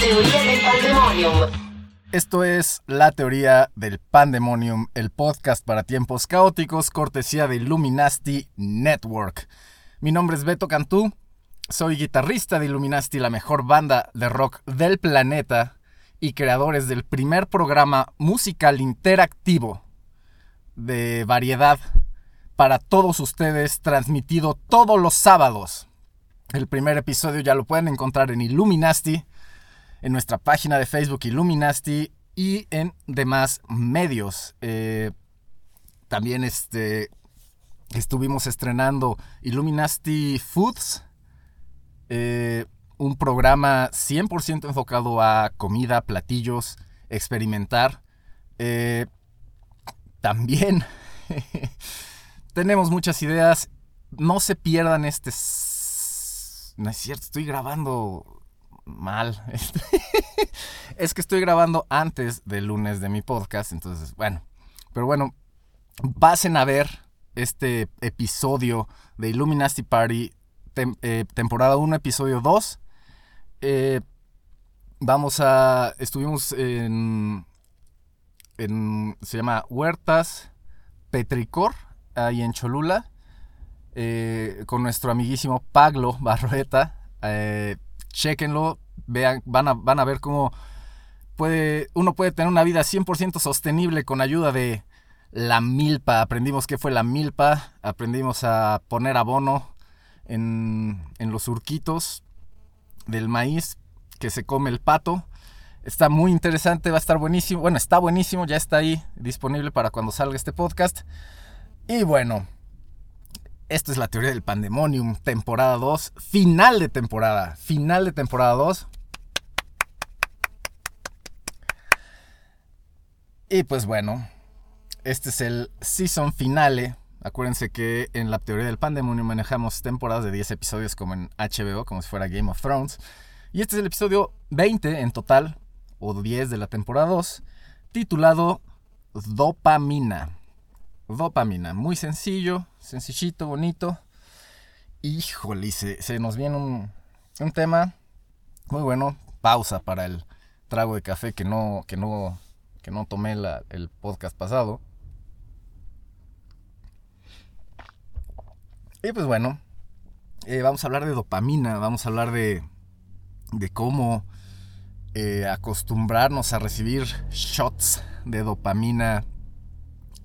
Teoría del pandemonium. Esto es La Teoría del Pandemonium, el podcast para tiempos caóticos, cortesía de Illuminati Network. Mi nombre es Beto Cantú, soy guitarrista de Illuminati, la mejor banda de rock del planeta, y creadores del primer programa musical interactivo de variedad para todos ustedes, transmitido todos los sábados. El primer episodio ya lo pueden encontrar en Illuminati en nuestra página de Facebook Illuminati y en demás medios. Eh, también este, estuvimos estrenando Illuminati Foods, eh, un programa 100% enfocado a comida, platillos, experimentar. Eh, también tenemos muchas ideas. No se pierdan este... No es cierto, estoy grabando mal. es que estoy grabando antes del lunes de mi podcast, entonces, bueno. Pero bueno, pasen a ver este episodio de Illuminati Party, eh, temporada 1, episodio 2. Eh, vamos a. Estuvimos en. en se llama Huertas Petricor, ahí en Cholula. Eh, con nuestro amiguísimo Pablo Barroeta. Eh, chequenlo, vean, van a, van a ver cómo puede, uno puede tener una vida 100% sostenible con ayuda de la milpa. Aprendimos qué fue la milpa, aprendimos a poner abono en, en los surquitos del maíz que se come el pato. Está muy interesante, va a estar buenísimo. Bueno, está buenísimo, ya está ahí disponible para cuando salga este podcast. Y bueno, esta es la teoría del pandemonium, temporada 2, final de temporada, final de temporada 2. Y pues bueno, este es el season finale. Acuérdense que en la teoría del pandemonium manejamos temporadas de 10 episodios como en HBO, como si fuera Game of Thrones. Y este es el episodio 20 en total, o 10 de la temporada 2, titulado Dopamina. Dopamina, muy sencillo, sencillito, bonito. Híjole, se, nos viene un, un, tema muy bueno. Pausa para el trago de café que no, que no, que no tomé la, el podcast pasado. Y pues bueno, eh, vamos a hablar de dopamina, vamos a hablar de, de cómo eh, acostumbrarnos a recibir shots de dopamina.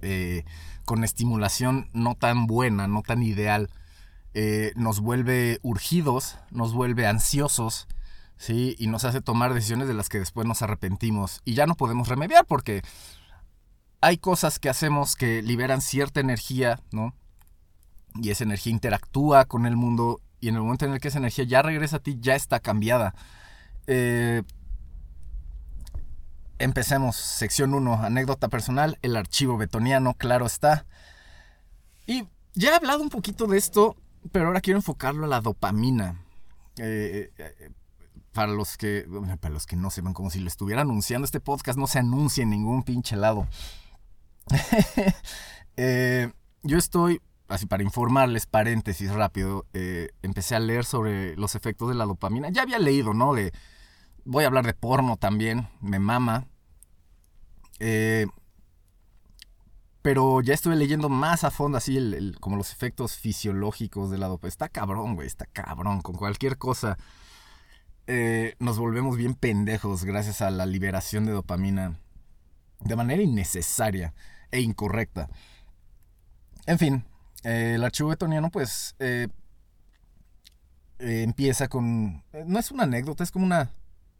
Eh, con estimulación no tan buena, no tan ideal, eh, nos vuelve urgidos, nos vuelve ansiosos, ¿sí? Y nos hace tomar decisiones de las que después nos arrepentimos y ya no podemos remediar porque hay cosas que hacemos que liberan cierta energía, ¿no? Y esa energía interactúa con el mundo y en el momento en el que esa energía ya regresa a ti, ya está cambiada. Eh, Empecemos, sección 1, anécdota personal, el archivo betoniano, claro está. Y ya he hablado un poquito de esto, pero ahora quiero enfocarlo a la dopamina. Eh, eh, para los que para los que no sepan como si lo estuviera anunciando este podcast no se anuncia en ningún pinche lado. Eh, yo estoy así para informarles paréntesis rápido empecé a leer sobre los efectos de la dopamina. Ya había leído no de voy a hablar de porno también me mama eh, pero ya estuve leyendo más a fondo así el, como los efectos fisiológicos de la dopamina. Está cabrón, güey, está cabrón. Con cualquier cosa eh, nos volvemos bien pendejos gracias a la liberación de dopamina de manera innecesaria e incorrecta. En fin, eh, el archivo betoniano pues empieza con... No es una anécdota, es como una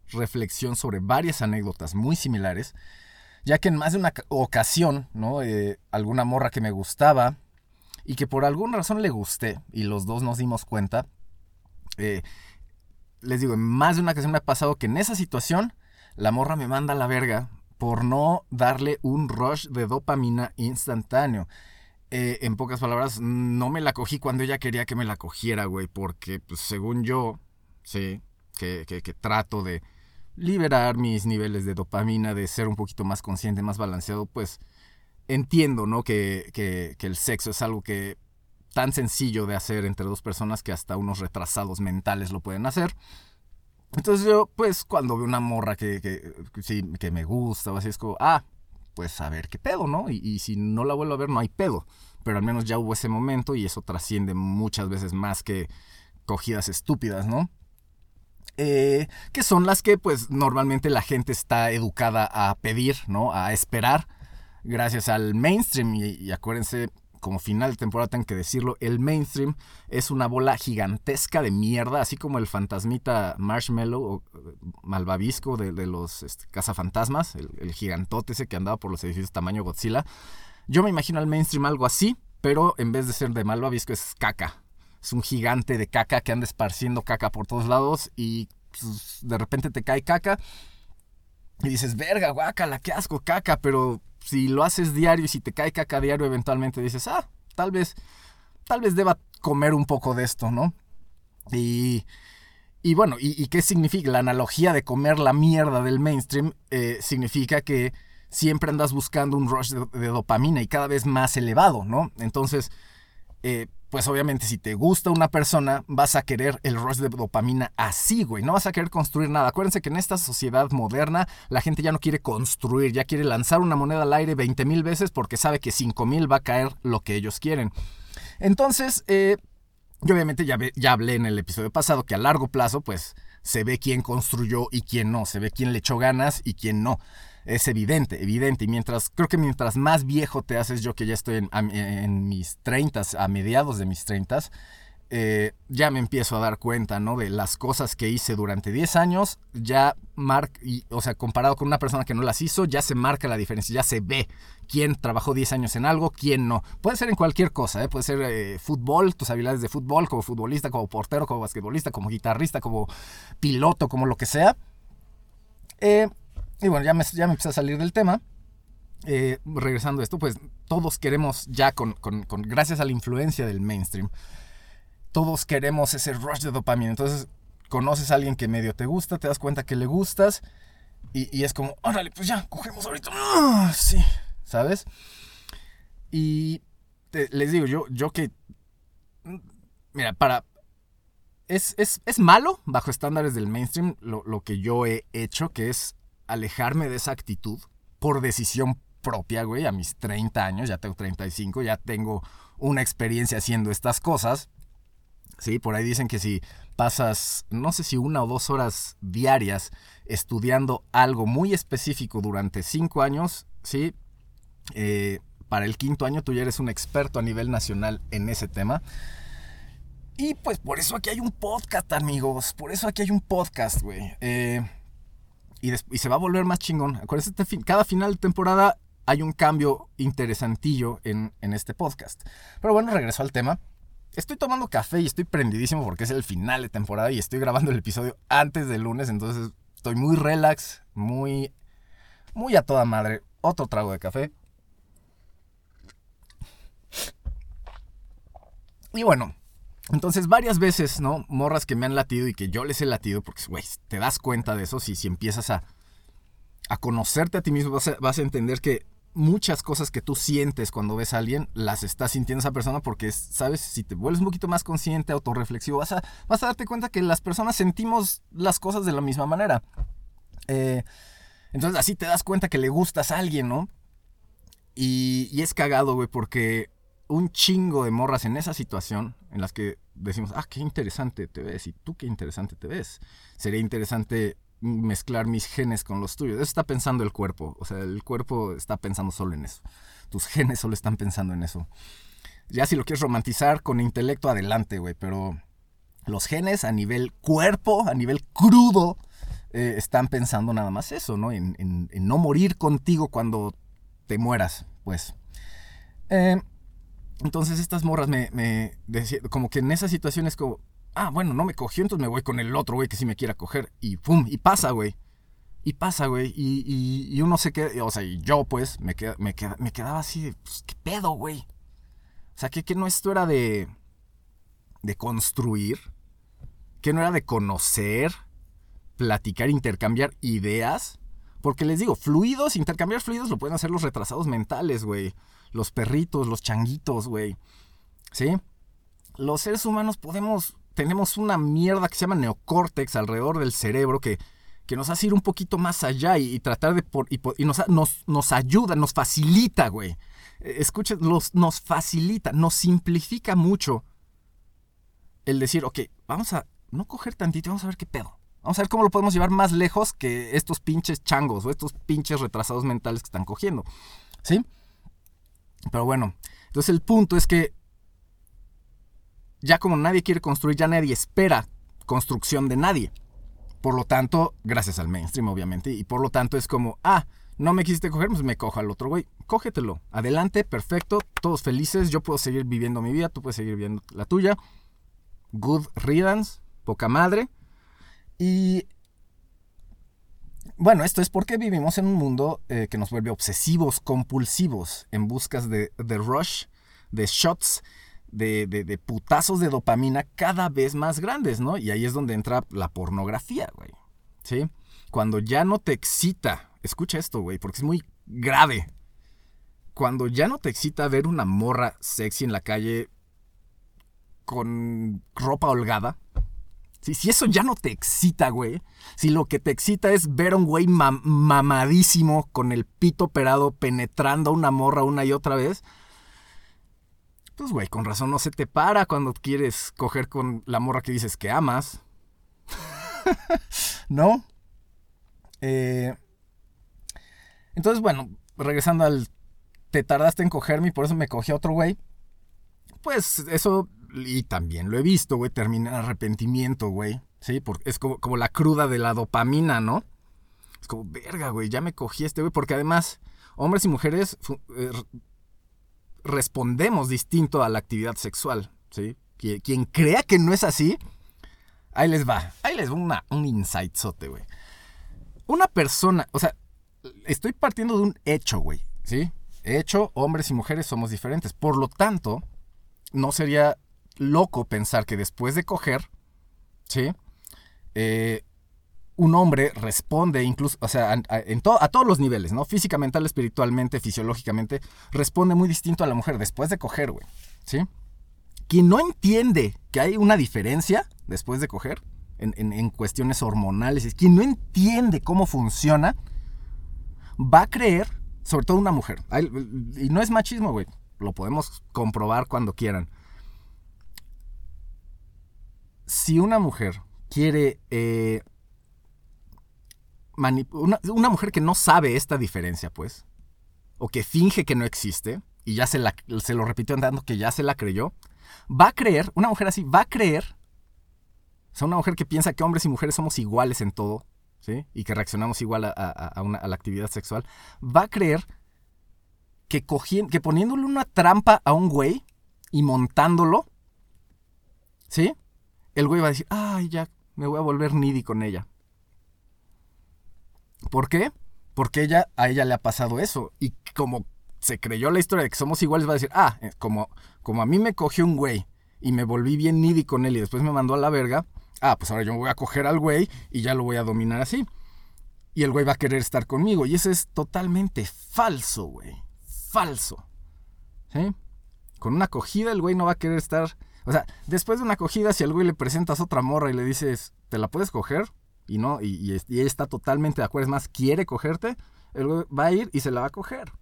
reflexión sobre varias anécdotas muy similares ya que en más de una ocasión, ¿no? Eh, alguna morra que me gustaba y que por alguna razón le gusté y los dos nos dimos cuenta, eh, les digo, en más de una ocasión me ha pasado que en esa situación la morra me manda a la verga por no darle un rush de dopamina instantáneo. Eh, en pocas palabras, no me la cogí cuando ella quería que me la cogiera, güey, porque pues, según yo, sí, que, trato de liberar mis niveles de dopamina, de ser un poquito más consciente, más balanceado, pues entiendo, ¿no? Que, que, el sexo es algo que tan sencillo de hacer entre dos personas que hasta unos retrasados mentales lo pueden hacer. Entonces yo, pues, cuando veo una morra que, que, sí, que me gusta o así, es como, ah, pues a ver qué pedo, ¿no? Y, y, si no la vuelvo a ver, no hay pedo. Pero al menos ya hubo ese momento y eso trasciende muchas veces más que cogidas estúpidas, ¿no? Eh, que son las que pues normalmente la gente está educada a pedir, ¿no? A esperar, gracias al mainstream. Y, acuérdense, como final de temporada tengo que decirlo, el mainstream es una bola gigantesca de mierda, así como el fantasmita Marshmallow o malvavisco de, de los este, cazafantasmas, el, el, gigantote ese que andaba por los edificios tamaño Godzilla. Yo me imagino al mainstream algo así, pero en vez de ser de malvavisco es caca. Es un gigante de caca que anda esparciendo caca por todos lados y pues, de repente te cae caca y dices, verga, guácala, qué asco, caca, pero si lo haces diario y si te cae caca diario, eventualmente dices, ah, tal vez, tal vez deba comer un poco de esto, ¿no? Y, y bueno, ¿y, ¿y, qué significa? La analogía de comer la mierda del mainstream eh, significa que siempre andas buscando un rush de, de, dopamina y cada vez más elevado, ¿no? Entonces, eh, pues obviamente si te gusta una persona, vas a querer el rush de dopamina así, güey. No vas a querer construir nada. Acuérdense que en esta sociedad moderna la gente ya no quiere construir, ya quiere lanzar una moneda al aire 20 mil veces porque sabe que 5 mil va a caer lo que ellos quieren. Entonces, eh, yo obviamente ya, ya hablé en el episodio pasado que a largo plazo, pues se ve quién construyó y quién no, se ve quién le echó ganas y quién no es evidente, evidente. Y mientras, creo que mientras más viejo te haces, yo que ya estoy en, mis 30, a mediados de mis 30, eh, ya me empiezo a dar cuenta, ¿no? De las cosas que hice durante 10 años, ya marca, o sea, comparado con una persona que no las hizo, ya se marca la diferencia, ya se ve quién trabajó 10 años en algo, quién no. Puede ser en cualquier cosa, ¿eh? Puede ser eh, fútbol, tus habilidades de fútbol, como futbolista, como portero, como basquetbolista, como guitarrista, como piloto, como lo que sea. Eh, y bueno, ya me, ya me empecé a salir del tema. Eh, regresando a esto, pues todos queremos ya con, con, gracias a la influencia del mainstream, todos queremos ese rush de dopamina. Entonces, conoces a alguien que medio te gusta, te das cuenta que le gustas y, es como, órale, pues ya, cogemos ahorita. ¡Ah! Sí, ¿sabes? Y les digo, yo, yo que, mira, para... Es, es, es malo bajo estándares del mainstream lo, lo que yo he hecho, que es alejarme de esa actitud por decisión propia, güey, a mis 30 años, ya tengo 35, ya tengo una experiencia haciendo estas cosas. Sí, por ahí dicen que si pasas, no sé si una o dos horas diarias estudiando algo muy específico durante cinco años, sí, eh, para el quinto año tú ya eres un experto a nivel nacional en ese tema. Y pues por eso aquí hay un podcast, amigos, por eso aquí hay un podcast, güey. Eh, y, se va a volver más chingón. Acuérdense, este cada final de temporada hay un cambio interesantillo en, en, este podcast. Pero bueno, regreso al tema. Estoy tomando café y estoy prendidísimo porque es el final de temporada y estoy grabando el episodio antes del lunes, entonces estoy muy relax, muy, muy a toda madre. Otro trago de café. Y bueno, entonces, varias veces, ¿no? Morras que me han latido y que yo les he latido, porque, güey, te das cuenta de eso si, si empiezas a, a conocerte a ti mismo, vas a, vas a, entender que muchas cosas que tú sientes cuando ves a alguien, las estás sintiendo esa persona porque, ¿sabes? Si te vuelves un poquito más consciente, autorreflexivo, vas a, vas a darte cuenta que las personas sentimos las cosas de la misma manera. Eh, entonces, así te das cuenta que le gustas a alguien, ¿no? Y, y es cagado, güey, porque un chingo de morras en esa situación en las que decimos, ah, qué interesante te ves y tú qué interesante te ves. Sería interesante mezclar mis genes con los tuyos. Eso está pensando el cuerpo. O sea, el cuerpo está pensando solo en eso. Tus genes solo están pensando en eso. Ya si lo quieres romantizar con intelecto, adelante, güey. Pero los genes a nivel cuerpo, a nivel crudo, eh, están pensando nada más eso, ¿no? En, en, no morir contigo cuando te mueras, pues. Eh, entonces estas morras me, me decían, como que en esas situaciones como, ah, bueno, no me cogió, entonces me voy con el otro güey que sí me quiera coger. Y pum, y pasa, güey. Y pasa, güey. Y, y, uno se queda, o sea, y yo pues me, queda, me, queda, me quedaba así de, pues, ¿qué pedo, güey? O sea, que, que no esto era de, de construir, que no era de conocer, platicar, intercambiar ideas. Porque les digo, fluidos, intercambiar fluidos lo pueden hacer los retrasados mentales, güey. Los perritos, los changuitos, güey. ¿Sí? Los seres humanos podemos tenemos una mierda que se llama neocórtex alrededor del cerebro que, que nos hace ir un poquito más allá y, tratar de... y, nos, nos, ayuda, nos facilita, güey. E, escuchen, nos facilita, nos simplifica mucho el decir, ok, vamos a no coger tantito, vamos a ver qué pedo. Vamos a ver cómo lo podemos llevar más lejos que estos pinches changos o estos pinches retrasados mentales que están cogiendo. ¿Sí? Pero bueno, entonces el punto es que ya como nadie quiere construir, ya nadie espera construcción de nadie. Por lo tanto, gracias al mainstream, obviamente, y por lo tanto es como, ah, no me quisiste coger, pues me cojo al otro güey. Cógetelo. Adelante, perfecto, todos felices, yo puedo seguir viviendo mi vida, tú puedes seguir viviendo la tuya. Good riddance, poca madre. Y bueno, esto es porque vivimos en un mundo eh, que nos vuelve obsesivos, compulsivos, en buscas de, de rush, de shots de, putazos de dopamina cada vez más grandes, ¿no? Y ahí es donde entra la pornografía, güey. ¿Sí? Cuando ya no te excita, escucha esto, güey, porque es muy grave. Cuando ya no te excita ver una morra sexy en la calle con ropa holgada, si eso ya no te excita, güey. Si lo que te excita es ver a un güey mamadísimo con el pito operado penetrando a una morra una y otra vez, pues, güey, con razón no se te para cuando quieres coger con la morra que dices que amas. ¿No? Eh, entonces, bueno, regresando al... Te tardaste en cogerme y por eso me cogí a otro güey. Pues eso, y también lo he visto, güey, termina en arrepentimiento, güey. Sí, porque es como, como la cruda de la dopamina, ¿no? Es como, verga, güey, ya me cogí este güey. Porque además, hombres y mujeres eh, respondemos distinto a la actividad sexual. ¿sí? Quien crea que no es así, ahí les va. Ahí les va una, un insightzote, güey. Una persona, o sea, estoy partiendo de un hecho, güey. ¿Sí? Hecho, hombres y mujeres somos diferentes. Por lo tanto, no sería loco pensar que después de coger, ¿sí? Eh, un hombre responde incluso, o sea, a, en a todos los niveles, ¿no? Física, mental, espiritualmente, fisiológicamente, responde muy distinto a la mujer después de coger, güey. ¿Sí? Quien no entiende que hay una diferencia después de coger, en, cuestiones hormonales, quien no entiende cómo funciona, va a creer, sobre todo una mujer, y no es machismo, güey, lo podemos comprobar cuando quieran. Si una mujer quiere eh, una, mujer que no sabe esta diferencia, pues, o que finge que no existe, y ya se, la, se lo repitió andando que ya se la creyó, va a creer, una mujer así, va a creer, o sea, una mujer que piensa que hombres y mujeres somos iguales en todo, ¿sí? Y que reaccionamos igual a, la actividad sexual, va a creer que, que poniéndole una trampa a un güey y montándolo, ¿sí? El güey va a decir, ay, ya, me voy a volver needy con ella. ¿Por qué? Porque ella, a ella le ha pasado eso. Y como se creyó la historia de que somos iguales, va a decir, ah, eh, como, como a mí me cogió un güey y me volví bien needy con él y después me mandó a la verga, ah, pues ahora yo me voy a coger al güey y ya lo voy a dominar así. Y el güey va a querer estar conmigo. Y eso es totalmente falso, güey. Falso. ¿Sí? Con una acogida el güey no va a querer estar... O sea, después de una acogida, si al güey le presentas otra morra y le dices, ¿te la puedes coger? y no, y, y, él está totalmente de acuerdo, es más, quiere cogerte, él va a ir y se la va a coger.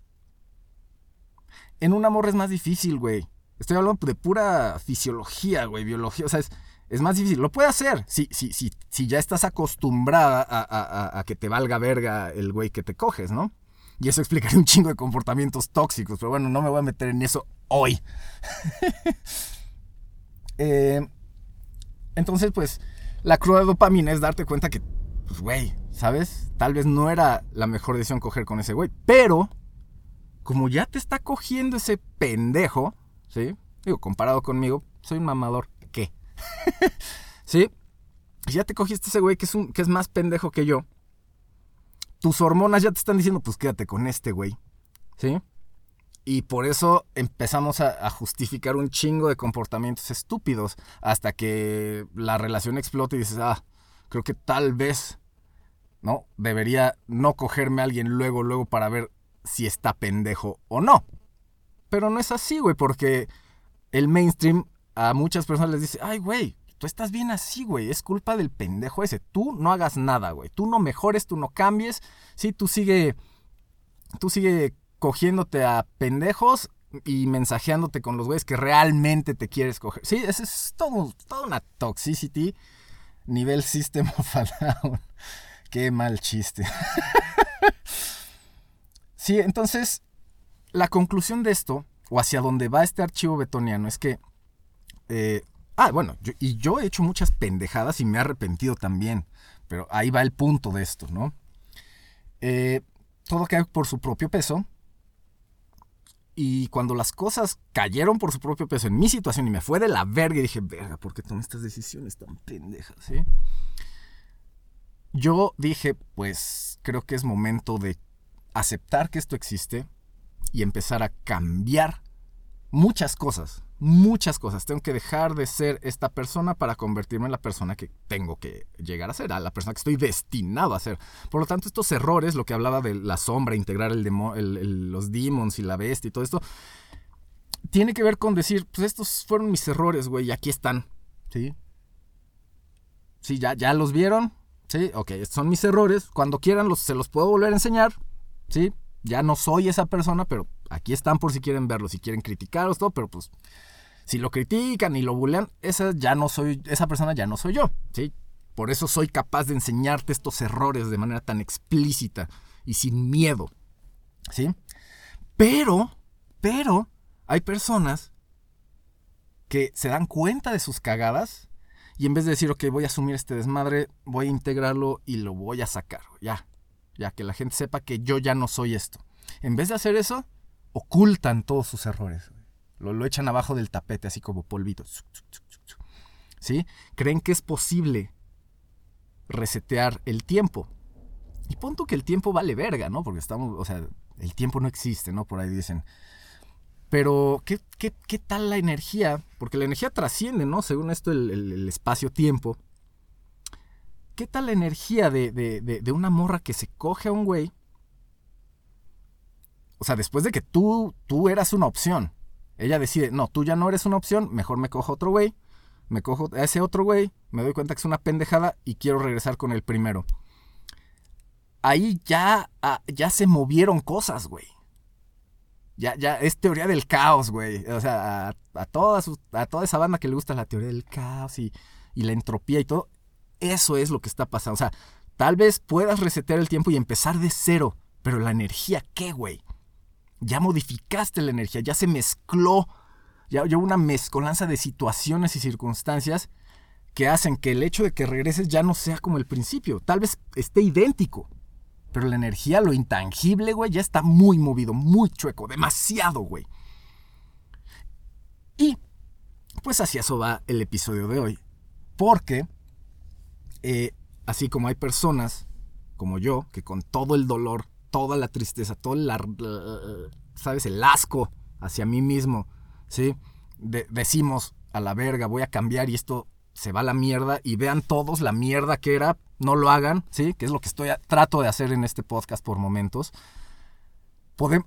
En un amor es más difícil, güey. Estoy hablando de pura fisiología, güey, biología, o sea, es, más difícil. Lo puede hacer si, si, si, si ya estás acostumbrada a, a, que te valga verga el güey que te coges, ¿no? Y eso explicaría un chingo de comportamientos tóxicos, pero bueno, no me voy a meter en eso hoy. eh, entonces, pues, la cruda dopamina es darte cuenta que, pues, güey, ¿sabes? Tal vez no era la mejor decisión coger con ese güey. Pero, como ya te está cogiendo ese pendejo, ¿sí? Digo, comparado conmigo, soy un mamador. ¿Qué? ¿Sí? Ya te cogiste ese güey que es, un, que es más pendejo que yo. Tus hormonas ya te están diciendo, pues quédate con este güey. ¿Sí? Y por eso empezamos a, justificar un chingo de comportamientos estúpidos hasta que la relación explota y dices, ah, creo que tal vez, ¿no? Debería no cogerme a alguien luego, luego para ver si está pendejo o no. Pero no es así, güey, porque el mainstream a muchas personas les dice, ay, güey, tú estás bien así, güey, es culpa del pendejo ese. Tú no hagas nada, güey. Tú no mejores, tú no cambies. Sí, tú sigue, tú sigue cogiéndote a pendejos y mensajeándote con los güeyes que realmente te quieres coger. Sí, ese es todo, toda una toxicity nivel System of a Down. Qué mal chiste. sí, entonces, la conclusión de esto, o hacia dónde va este archivo betoniano, es que... Eh, ah, bueno, y yo he hecho muchas pendejadas y me he arrepentido también. Pero ahí va el punto de esto, ¿no? Eh, todo cae por su propio peso y cuando las cosas cayeron por su propio peso en mi situación y me fue de la verga y dije, verga, ¿por qué tomé estas decisiones tan pendejas? ¿sí? Yo dije, pues creo que es momento de aceptar que esto existe y empezar a cambiar muchas cosas muchas cosas. Tengo que dejar de ser esta persona para convertirme en la persona que tengo que llegar a ser, a la persona que estoy destinado a ser. Por lo tanto, estos errores, lo que hablaba de la sombra, integrar el el, los demons y la bestia y todo esto, tiene que ver con decir, pues estos fueron mis errores, güey, y aquí están. ¿Sí? Sí, ya, ya los vieron. Sí, ok, estos son mis errores. Cuando quieran los, se los puedo volver a enseñar. Sí, ya no soy esa persona, pero aquí están por si quieren verlo, si quieren criticarlos, todo, pero pues si lo critican y lo bulean, esa ya no soy, esa persona ya no soy yo, ¿sí? Por eso soy capaz de enseñarte estos errores de manera tan explícita y sin miedo, ¿sí? Pero, pero, hay personas que se dan cuenta de sus cagadas y en vez de decir, ok, voy a asumir este desmadre, voy a integrarlo y lo voy a sacar, ya, ya que la gente sepa que yo ya no soy esto. En vez de hacer eso, ocultan todos sus errores. Lo, echan abajo del tapete, así como polvito. ¿Sí? Creen que es posible resetear el tiempo. Y punto que el tiempo vale verga, ¿no? Porque estamos, o sea, el tiempo no existe, ¿no? Por ahí dicen. Pero, ¿qué, qué, tal la energía? Porque la energía trasciende, ¿no? Según esto, el, espacio-tiempo. ¿Qué tal la energía de, de, una morra que se coge a un güey? O sea, después de que tú, tú eras una opción. Ella decide, no, tú ya no eres una opción, mejor me cojo otro güey, me cojo a ese otro güey, me doy cuenta que es una pendejada y quiero regresar con el primero. Ahí ya, ah, ya se movieron cosas, güey. Ya, ya, es teoría del caos, güey. O sea, a, a, toda a toda esa banda que le gusta la teoría del caos y, y la entropía y todo, eso es lo que está pasando. O sea, tal vez puedas resetear el tiempo y empezar de cero, pero la energía, ¿qué, güey? ya modificaste la energía, ya se mezcló, ya, hubo una mezcolanza de situaciones y circunstancias que hacen que el hecho de que regreses ya no sea como el principio. Tal vez esté idéntico, pero la energía, lo intangible, güey, ya está muy movido, muy chueco, demasiado, güey. Y pues hacia eso va el episodio de hoy. Porque, eh, así como hay personas como yo, que con todo el dolor toda la tristeza, todo el, ¿sabes? El asco hacia mí mismo, ¿sí? decimos, a la verga, voy a cambiar y esto se va a la mierda y vean todos la mierda que era, no lo hagan, ¿sí? Que es lo que estoy trato de hacer en este podcast por momentos.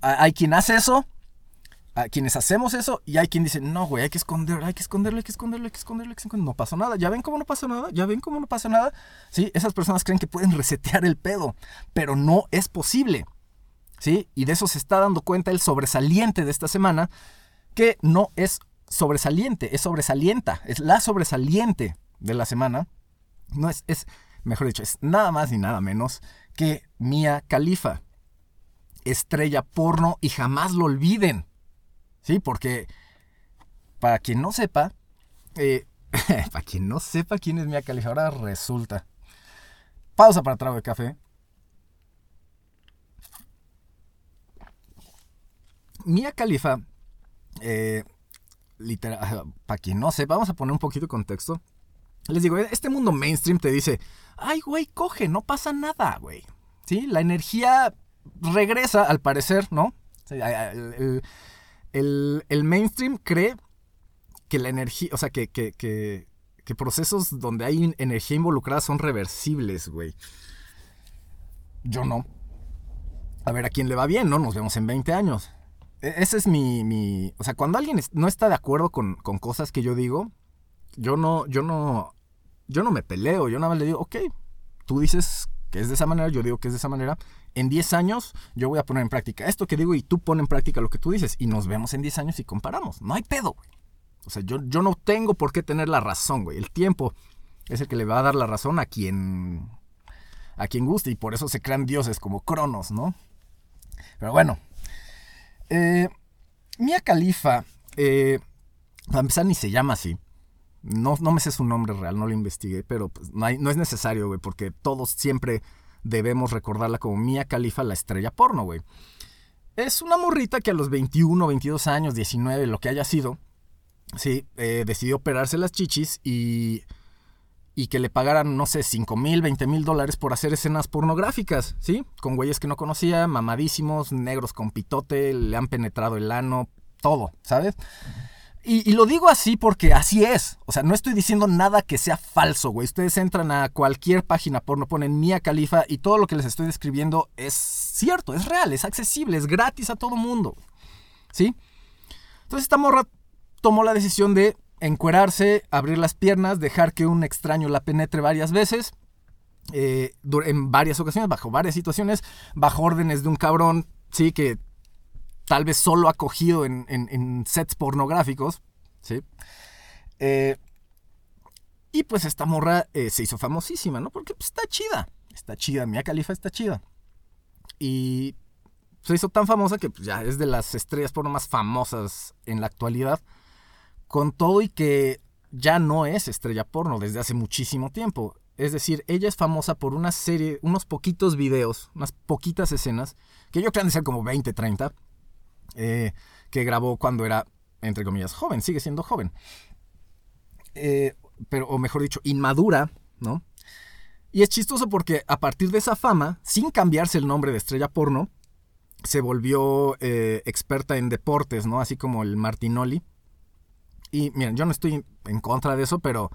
hay quien hace eso, a quienes hacemos eso y hay quien dice, no, güey, hay que esconderlo, hay que esconderlo, hay que esconderlo, hay que esconderlo, hay que esconderlo. No pasó nada. ¿Ya ven cómo no pasó nada? ¿Ya ven cómo no pasa nada? Sí, esas personas creen que pueden resetear el pedo, pero no es posible. ¿Sí? Y de eso se está dando cuenta el sobresaliente de esta semana, que no es sobresaliente, es sobresalienta, es la sobresaliente de la semana. No es, es, mejor dicho, es nada más ni nada menos que Mia Khalifa, estrella porno y jamás lo olviden. Sí, porque para quien no sepa, eh, para quien no sepa quién es Mia Khalifa, ahora resulta. Pausa para trago de café. Mia Khalifa, eh, literal, para quien no sepa, vamos a poner un poquito de contexto. Les digo, este mundo mainstream te dice, ay, güey, coge, no pasa nada, güey. ¿Sí? La energía regresa, al parecer, ¿no? El, el- el mainstream cree que la energía, o sea, que, que, que, procesos donde hay energía involucrada son reversibles, güey. Yo no. A ver a quién le va bien, ¿no? Nos vemos en 20 años. E- Ese es mi, mi- O sea, cuando alguien no está de acuerdo con, con cosas que yo digo, yo no, yo no, yo no me peleo, yo nada más le digo, ok, tú dices es de esa manera, yo digo que es de esa manera. En 10 años yo voy a poner en práctica esto que digo y tú pon en práctica lo que tú dices y nos vemos en 10 años y comparamos. No hay pedo, güey. O sea, yo, yo no tengo por qué tener la razón, güey. El tiempo es el que le va a dar la razón a quien a quien guste y por eso se crean dioses como Cronos, ¿no? Pero bueno, eh, Mia Khalifa, eh, empezar ni se llama así. No, no me sé su nombre real, no lo investigué, pero pues, no, es necesario, güey, porque todos siempre debemos recordarla como Mia Khalifa, la estrella porno, güey. Es una morrita que a los 21, 22 años, 19, lo que haya sido, sí, eh, decidió operarse las chichis y, y que le pagaran, no sé, 5 mil, 20 mil dólares por hacer escenas pornográficas, ¿sí? Con güeyes que no conocía, mamadísimos, negros con pitote, le han penetrado el ano, todo, ¿sabes? Y, lo digo así porque así es. O sea, no estoy diciendo nada que sea falso, güey. Ustedes entran a cualquier página porno, ponen Mia Califa y todo lo que les estoy describiendo es cierto, es real, es accesible, es gratis a todo mundo. ¿Sí? Entonces esta morra tomó la decisión de encuerarse, abrir las piernas, dejar que un extraño la penetre varias veces, eh, en varias ocasiones, bajo varias situaciones, bajo órdenes de un cabrón, sí, que tal vez solo acogido en, sets pornográficos, ¿sí? Eh, y pues esta morra eh, se hizo famosísima, ¿no? Porque pues, está chida, está chida, Mia Khalifa está chida. Y se hizo tan famosa que pues, ya es de las estrellas porno más famosas en la actualidad, con todo y que ya no es estrella porno desde hace muchísimo tiempo. Es decir, ella es famosa por una serie, unos poquitos videos, unas poquitas escenas, que yo creo que han de ser como 20, 30, eh, que grabó cuando era, entre comillas, joven, sigue siendo joven. Eh, pero, o mejor dicho, inmadura, ¿no? Y es chistoso porque a partir de esa fama, sin cambiarse el nombre de estrella porno, se volvió eh, experta en deportes, ¿no? Así como el Martinoli. Y miren, yo no estoy en contra de eso, pero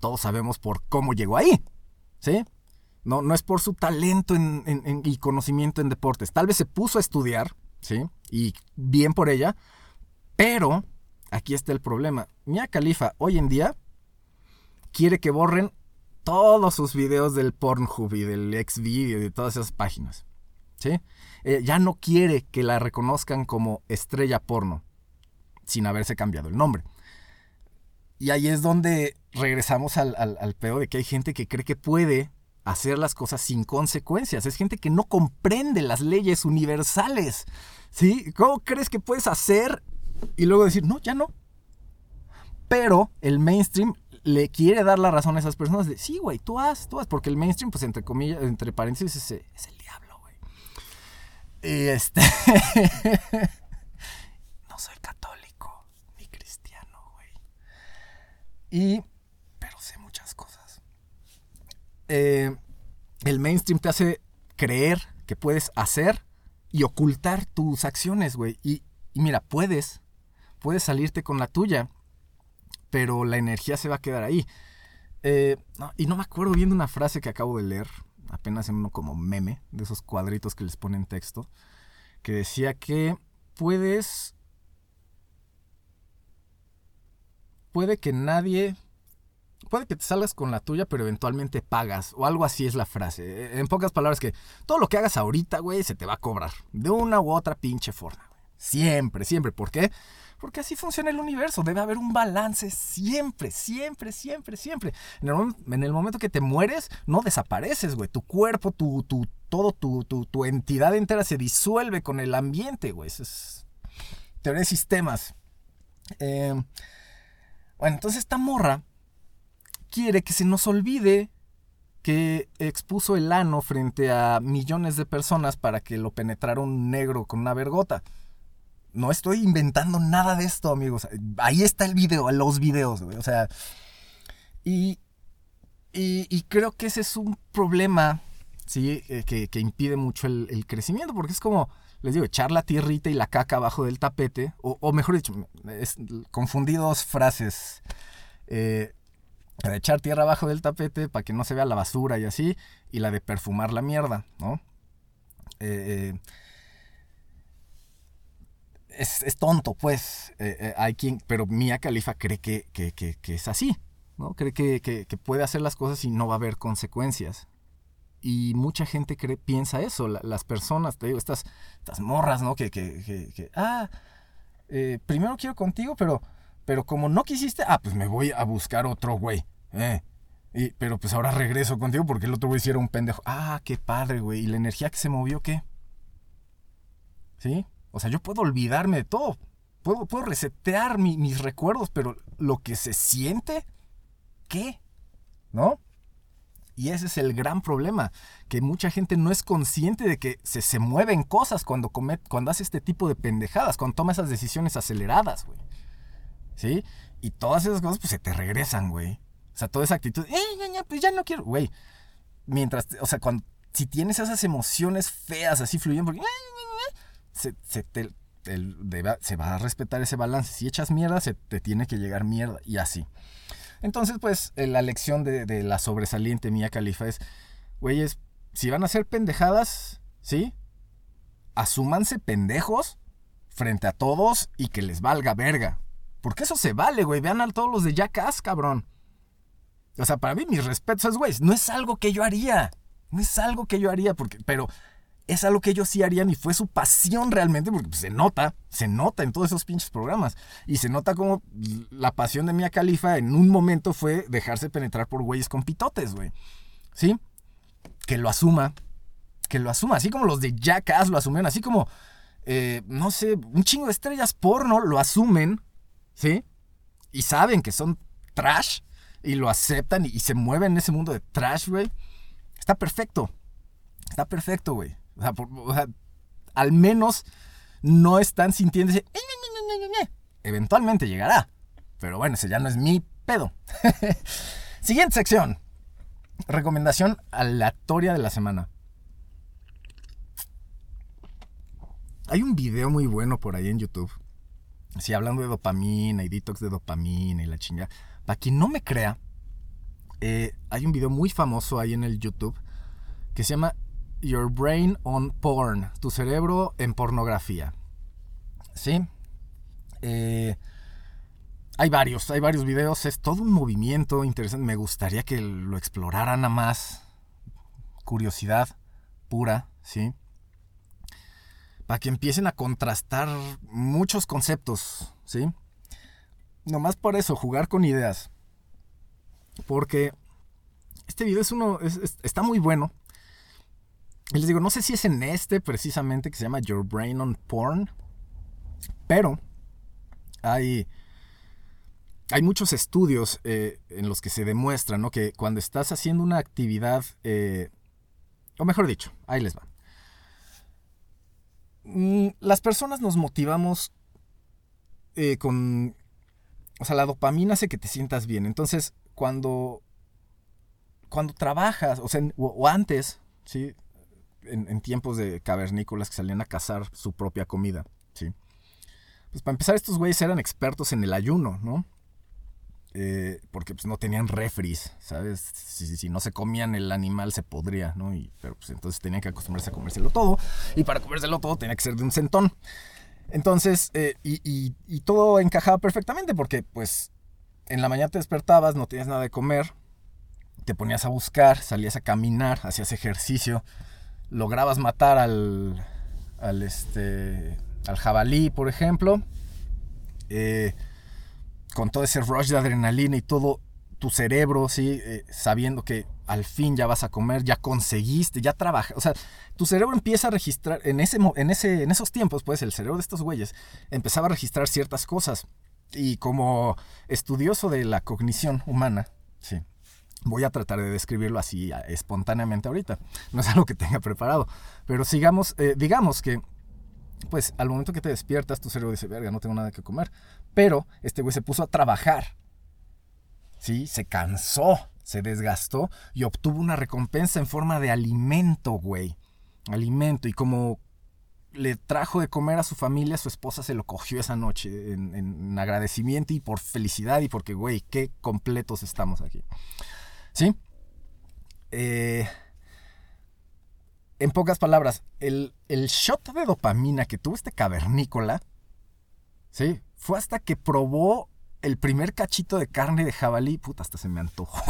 todos sabemos por cómo llegó ahí, ¿sí? No, no es por su talento en- en- y conocimiento en deportes. Tal vez se puso a estudiar, ¿sí? Y bien por ella, pero aquí está el problema. Mia Khalifa hoy en día quiere que borren todos sus videos del Pornhub y del Xvideo y de todas esas páginas, ¿sí? Eh, ya no quiere que la reconozcan como estrella porno sin haberse cambiado el nombre. Y ahí es donde regresamos al, al, al pedo de que hay gente que cree que puede hacer las cosas sin consecuencias. Es gente que no comprende las leyes universales. ¿Sí? ¿Cómo crees que puedes hacer y luego decir, no, ya no? Pero el mainstream le quiere dar la razón a esas personas de, sí, güey, tú haz, tú haz. Porque el mainstream, pues entre comillas, entre paréntesis, es, es el diablo, güey. Y este... no soy católico ni cristiano, güey. Y... Pero sé muchas cosas. Eh, el mainstream te hace creer que puedes hacer y ocultar tus acciones, güey. Y, mira, puedes. Puedes salirte con la tuya. Pero la energía se va a quedar ahí. Eh, y no me acuerdo viendo una frase que acabo de leer. Apenas en uno como meme. De esos cuadritos que les ponen texto. Que decía que puedes... Puede que nadie puede que te salgas con la tuya, pero eventualmente pagas. O algo así es la frase. Eh, En pocas palabras, que todo lo que hagas ahorita, güey, se te va a cobrar. De una u otra pinche forma. güey. Siempre, siempre. ¿Por qué? Porque así funciona el universo. Debe haber un balance siempre, siempre, siempre, siempre. En el, mom- en el momento que te mueres, no desapareces, güey. Tu cuerpo, tu, tu, todo, tu, tu, tu entidad entera se disuelve con el ambiente, güey. Eso es teoría de sistemas. Eh, bueno, entonces esta morra quiere que se nos olvide que expuso el ano frente a millones de personas para que lo penetrara un negro con una vergota. No estoy inventando nada de esto, amigos. Ahí está el video, los videos, güey. O sea, y, Y, creo que ese es un problema, ¿sí? Eh, que, que impide mucho el, crecimiento, porque es como les digo, echar la tierrita y la caca abajo del tapete, o, o mejor dicho, es, confundí dos frases. Eh, la de echar tierra abajo del tapete para que no se vea la basura y así, y la de perfumar la mierda, ¿no? Eh, es, es, tonto, pues. Eh, eh, hay quien, pero Mia Califa cree que, que, que, es así, ¿no? Cree que, puede hacer las cosas y no va a haber consecuencias. Y mucha gente cree, piensa eso, la, las personas, te digo, estas, estas morras, ¿no? Que, ah, eh, primero quiero contigo, pero, pero como no quisiste, ah, pues me voy a buscar otro güey, eh. Y, pero pues ahora regreso contigo porque el otro güey hiciera un pendejo. Ah, qué padre, güey. ¿Y la energía que se movió qué? ¿Sí? O sea, yo puedo olvidarme de todo. Puedo, puedo resetear mi, mis recuerdos, pero lo que se siente, ¿qué? ¿No? Y ese es el gran problema, que mucha gente no es consciente de que se, se mueven cosas cuando, come, cuando hace este tipo de pendejadas, cuando toma esas decisiones aceleradas, güey. ¿Sí? Y todas esas cosas pues se te regresan, güey. O sea, toda esa actitud, eh, ya, ya, pues ya no quiero, güey. Mientras, o sea, cuando, si tienes esas emociones feas así fluyendo, porque, se, se, te, se va a respetar ese balance. Si echas mierda, se te tiene que llegar mierda y así. Entonces, pues, eh, la lección de, la sobresaliente Mía Califa es, güeyes, si van a ser pendejadas, ¿sí? Asúmanse pendejos frente a todos y que les valga verga. Porque eso se vale, güey. Vean a todos los de Jackass, cabrón. O sea, para mí, mis respetos, güey, no es algo que yo haría. No es algo que yo haría, porque, pero es algo que ellos sí harían y fue su pasión realmente, porque pues, se nota, se nota en todos esos pinches programas. Y se nota como la pasión de Mia Califa en un momento fue dejarse penetrar por güeyes con pitotes, güey. ¿Sí? Que lo asuma, que lo asuma, así como los de Jackass lo asumen, así como, eh, no sé, un chingo de estrellas porno lo asumen, ¿sí? Y saben que son trash y lo aceptan y, se mueven en ese mundo de trash, güey. Está perfecto. Está perfecto, güey. O sea, al menos no están sintiéndose. Eventualmente llegará. Pero bueno, ese ya no es mi pedo. Siguiente sección. Recomendación aleatoria de la semana. Hay un video muy bueno por ahí en YouTube. Sí, hablando de dopamina y detox de dopamina y la chinga. Para quien no me crea, eh, hay un video muy famoso ahí en el YouTube que se llama Your Brain on Porn, tu cerebro en pornografía. ¿Sí? Eh, hay varios, hay varios videos, es todo un movimiento interesante. Me gustaría que lo exploraran a más. Curiosidad pura, ¿sí? Para que empiecen a contrastar muchos conceptos, ¿sí? Nomás por eso, jugar con ideas. Porque este video es uno, está muy bueno. Y les digo, no sé si es en este precisamente que se llama Your Brain on Porn, pero hay, hay muchos estudios eh, en los que se demuestra ¿no? que cuando estás haciendo una actividad, eh, o mejor dicho, ahí les va. Mm, las personas nos motivamos eh, con... O sea, la dopamina hace que te sientas bien. Entonces, cuando, cuando trabajas, o sea, o, antes, ¿sí? en, tiempos de cavernícolas que salían a cazar su propia comida, ¿sí? Pues para empezar, estos güeyes eran expertos en el ayuno, ¿no? Eh, porque pues no tenían refris, ¿sabes? Si, si, no se comían el animal se podría, ¿no? Y, pero pues entonces tenían que acostumbrarse a comérselo todo. Y para comérselo todo tenía que ser de un centón. Entonces, eh, y, y, todo encajaba perfectamente porque pues en la mañana te despertabas, no tenías nada de comer, te ponías a buscar, salías a caminar, hacías ejercicio, lograbas matar al, al, este, al jabalí, por ejemplo, eh, con todo ese rush de adrenalina y todo tu cerebro, ¿sí? Eh, sabiendo que al fin ya vas a comer, ya conseguiste, ya trabajas. O sea, tu cerebro empieza a registrar, en, ese, en, ese, en esos tiempos, pues el cerebro de estos güeyes empezaba a registrar ciertas cosas. Y como estudioso de la cognición humana, sí, Voy a tratar de describirlo así espontáneamente ahorita. No es algo que tenga preparado. Pero sigamos, eh, digamos que, pues al momento que te despiertas, tu cerebro dice, verga, no tengo nada que comer. Pero este güey se puso a trabajar. Sí, se cansó se desgastó y obtuvo una recompensa en forma de alimento, güey. Alimento. Y como le trajo de comer a su familia, su esposa se lo cogió esa noche en, en agradecimiento y por felicidad y porque, güey, qué completos estamos aquí. ¿Sí? Eh, en pocas palabras, el, el shot de dopamina que tuvo este cavernícola, ¿sí? Fue hasta que probó el primer cachito de carne de jabalí. Puta, hasta se me antojó.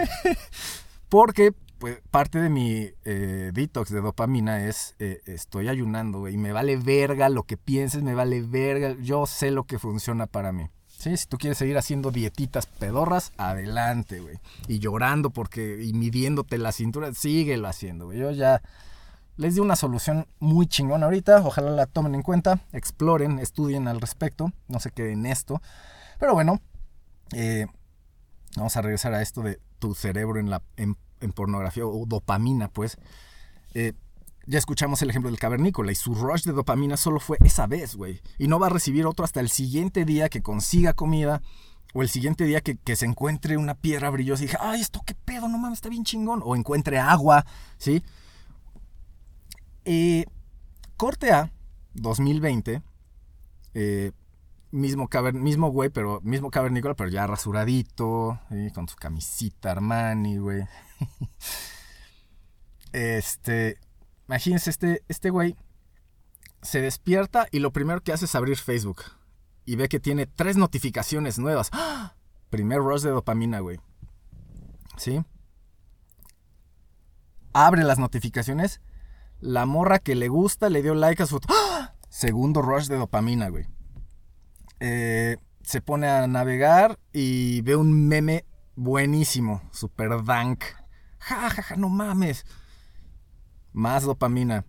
Porque pues, parte de mi eh, detox de dopamina es eh, estoy ayunando, y me vale verga lo que pienses, me vale verga. Yo sé lo que funciona para mí. Si tú quieres seguir haciendo dietitas pedorras, adelante, güey. Y llorando porque, y midiéndote la cintura, síguelo haciendo, güey. Yo ya les di una solución muy chingona ahorita. Ojalá la tomen en cuenta, exploren, estudien al respecto. No se queden en esto. Pero bueno, eh, vamos a regresar a esto de tu cerebro en, la, en, en pornografía o dopamina, pues. Eh, ya escuchamos el ejemplo del cavernícola y su rush de dopamina solo fue esa vez, güey. Y no va a recibir otro hasta el siguiente día que consiga comida o el siguiente día que, se encuentre una piedra brillosa y dije, ay, esto qué pedo, no mames, está bien chingón. O encuentre agua, ¿sí? Eh, corte A, 2020, eh, mismo, caver, mismo güey, pero mismo cavernícola, pero ya rasuradito, con su camisita Armani, güey. este, imagínense, este, este güey se despierta y lo primero que hace es abrir Facebook y ve que tiene tres notificaciones nuevas. ¡Ah! Primer rush de dopamina, güey. ¿Sí? Abre las notificaciones. La morra que le gusta le dio like a su... ¡Ah! Segundo rush de dopamina, güey. Eh, se pone a navegar y ve un meme buenísimo. Super dank. Ja, ja, ja, no mames. Más dopamina.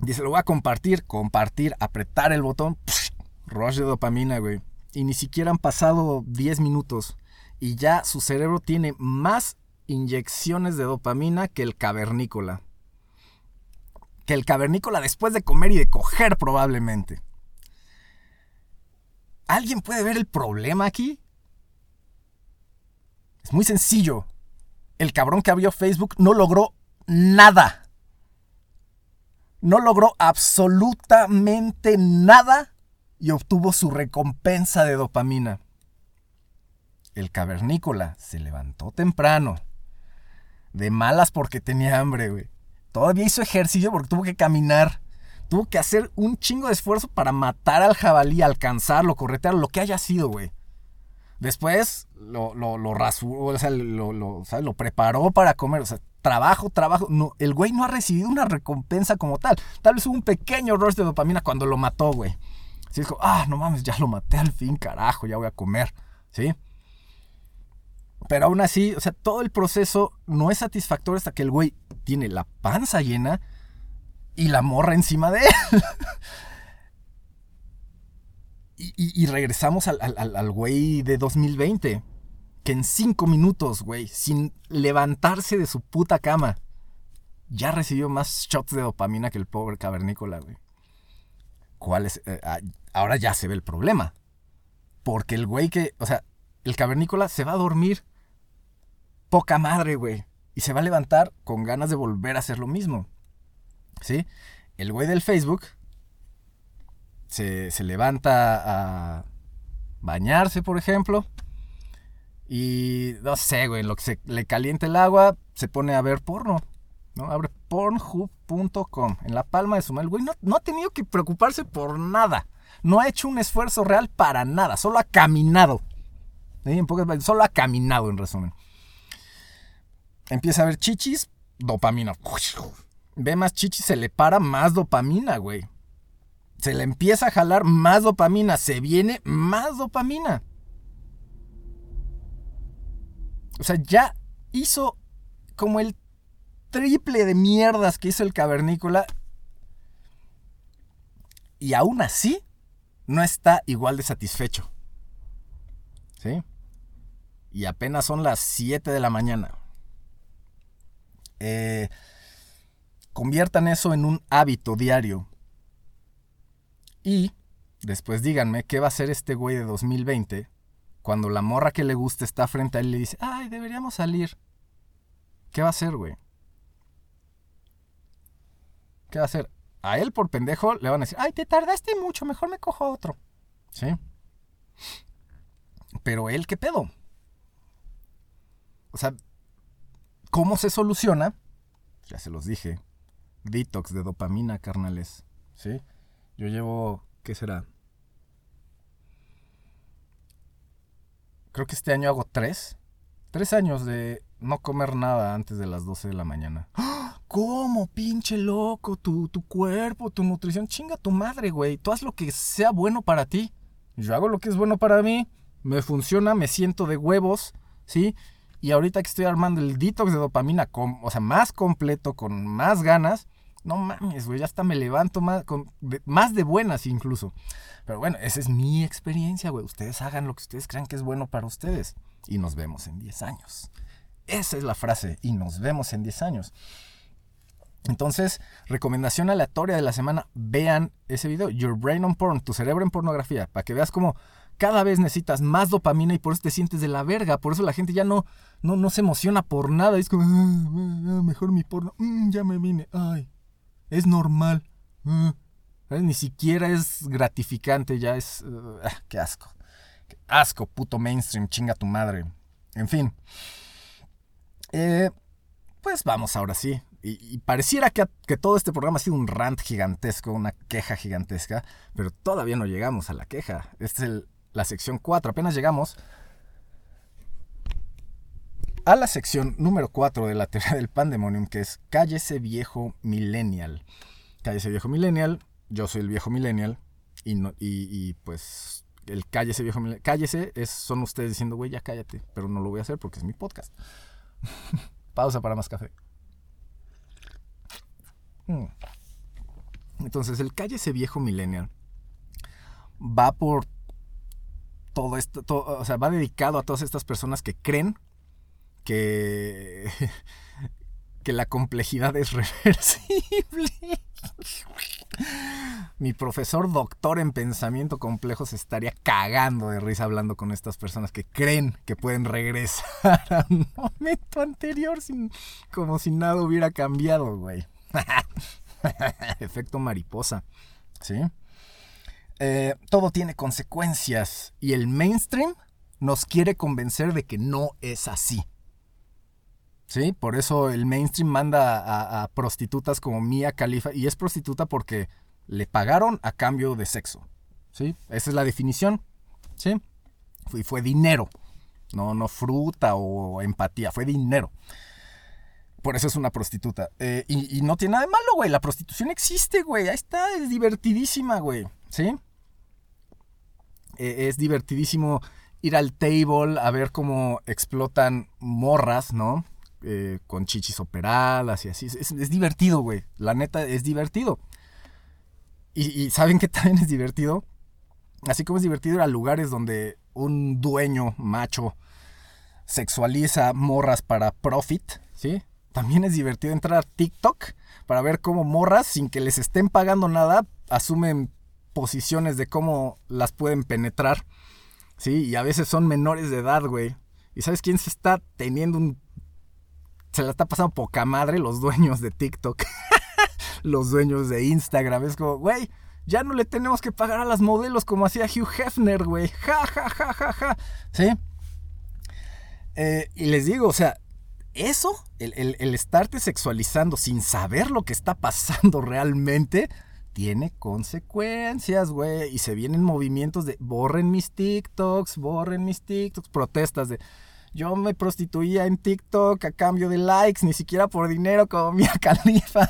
Dice, lo voy a compartir. Compartir, apretar el botón. Psh, rush de dopamina, güey. Y ni siquiera han pasado 10 minutos. Y ya su cerebro tiene más inyecciones de dopamina que el cavernícola. Que el cavernícola después de comer y de coger probablemente. ¿Alguien puede ver el problema aquí? Es muy sencillo. El cabrón que abrió Facebook no logró nada. No logró absolutamente nada y obtuvo su recompensa de dopamina. El cavernícola se levantó temprano. De malas porque tenía hambre, güey. Todavía hizo ejercicio porque tuvo que caminar. Tuvo que hacer un chingo de esfuerzo para matar al jabalí, alcanzarlo, corretearlo, lo que haya sido, güey. Después lo, lo, rasuró, o sea, lo, lo, preparó para comer. O sea, trabajo, trabajo. No, el güey no ha recibido una recompensa como tal. Tal vez hubo un pequeño rush de dopamina cuando lo mató, güey. Así es como, ah, no mames, ya lo maté al fin, carajo, ya voy a comer. ¿Sí? Pero aún así, o sea, todo el proceso no es satisfactorio hasta que el güey tiene la panza llena y la morra encima de él. y, regresamos al, al, al güey de 2020. Que en cinco minutos, güey, sin levantarse de su puta cama, ya recibió más shots de dopamina que el pobre cavernícola, güey. ¿Cuál es? Eh, ahora ya se ve el problema. Porque el güey que, o sea, el cavernícola se va a dormir poca madre, güey. Y se va a levantar con ganas de volver a hacer lo mismo. ¿Sí? El güey del Facebook se, levanta a bañarse, por ejemplo. Y no sé, güey, lo que se le calienta el agua, se pone a ver porno. ¿no? Abre pornhub.com en la palma de su mano. Güey no, no ha tenido que preocuparse por nada. No ha hecho un esfuerzo real para nada. Solo ha caminado. ¿Sí? En pocas solo ha caminado, en resumen. Empieza a ver chichis, dopamina. Ve más chichis, se le para más dopamina, güey. Se le empieza a jalar más dopamina. Se viene más dopamina. O sea, ya hizo como el triple de mierdas que hizo el cavernícola. Y aún así, no está igual de satisfecho. ¿Sí? Y apenas son las 7 de la mañana. Eh, conviertan eso en un hábito diario. Y después díganme qué va a hacer este güey de 2020 cuando la morra que le gusta está frente a él y le dice, ay, deberíamos salir. ¿Qué va a hacer, güey? ¿Qué va a hacer? A él por pendejo le van a decir, ay, te tardaste mucho, mejor me cojo otro. ¿Sí? Pero él, ¿qué pedo? O sea, ¿cómo se soluciona? Ya se los dije. Detox de dopamina, carnales. ¿Sí? Yo llevo, ¿qué será? Creo que este año hago tres. Tres años de no comer nada antes de las 12 de la mañana. ¡Ah! ¿Cómo, pinche loco? Tu, tu cuerpo, tu nutrición. Chinga tu madre, güey. Tú haz lo que sea bueno para ti. Yo hago lo que es bueno para mí. Me funciona, me siento de huevos, ¿sí? Y ahorita que estoy armando el detox de dopamina, o sea, más completo, con más ganas, no mames, güey, ya hasta me levanto más, con, de, más de buenas incluso. Pero bueno, esa es mi experiencia, güey. Ustedes hagan lo que ustedes crean que es bueno para ustedes. Y nos vemos en 10 años. Esa es la frase, y nos vemos en 10 años. Entonces, recomendación aleatoria de la semana, vean ese video, Your Brain on Porn, tu cerebro en pornografía, para que veas cómo cada vez necesitas más dopamina y por eso te sientes de la verga. Por eso la gente ya no, no, no se emociona por nada. Es como, ah, ah, mejor mi porno, mm, ya me vine, ay, es normal. Ah". Ni siquiera es gratificante, ya es... qué asco. Qué asco, puto mainstream, chinga tu madre. En fin. Eh, pues vamos ahora sí. Y, pareciera que, que, todo este programa ha sido un rant gigantesco, una queja gigantesca, pero todavía no llegamos a la queja. Esta es la sección 4, apenas llegamos a la sección número 4 de la teoría del pandemonium, que es Cállese viejo millennial. Cállese viejo millennial, yo soy el viejo millennial, y, no, y, y pues el cállese viejo millennial, cállese es, son ustedes diciendo, güey, ya cállate, pero no lo voy a hacer porque es mi podcast. Pausa para más café. Hmm. Entonces, el cállese viejo millennial va por todo esto, todo, o sea, va dedicado a todas estas personas que creen que, que la complejidad es reversible. Mi profesor doctor en pensamiento complejo se estaría cagando de risa hablando con estas personas que creen que pueden regresar a un momento anterior sin, como si nada hubiera cambiado, güey. Efecto mariposa. ¿Sí? Eh, todo tiene consecuencias y el mainstream nos quiere convencer de que no es así. ¿Sí? Por eso el mainstream manda a, prostitutas como Mia Khalifa y es prostituta porque le pagaron a cambio de sexo. ¿Sí? Esa es la definición. ¿Sí? Y fue dinero. No, no fruta o empatía, fue dinero. Por eso es una prostituta. Eh, y, y, no tiene nada de malo, güey. La prostitución existe, güey. Ahí está, es divertidísima, güey. ¿Sí? Eh, es divertidísimo ir al table a ver cómo explotan morras, ¿no? Eh, con chichis operadas y así. Es, es divertido, güey. La neta, es divertido. Y, y, ¿saben qué también es divertido? Así como es divertido ir a lugares donde un dueño macho sexualiza morras para profit, ¿sí? También es divertido entrar a TikTok para ver cómo morras, sin que les estén pagando nada, asumen posiciones de cómo las pueden penetrar. Sí, y a veces son menores de edad, güey. ¿Y sabes quién se está teniendo un... Se la está pasando poca madre los dueños de TikTok. los dueños de Instagram. Es como, güey, ya no le tenemos que pagar a las modelos como hacía Hugh Hefner, güey. Ja, ja, ja, ja, ja. ¿Sí? Eh, y les digo, o sea, eso, el, el, el, estarte sexualizando sin saber lo que está pasando realmente, tiene consecuencias, güey. Y se vienen movimientos de borren mis TikToks, borren mis TikToks, protestas de yo me prostituía en TikTok a cambio de likes, ni siquiera por dinero como Mia Khalifa.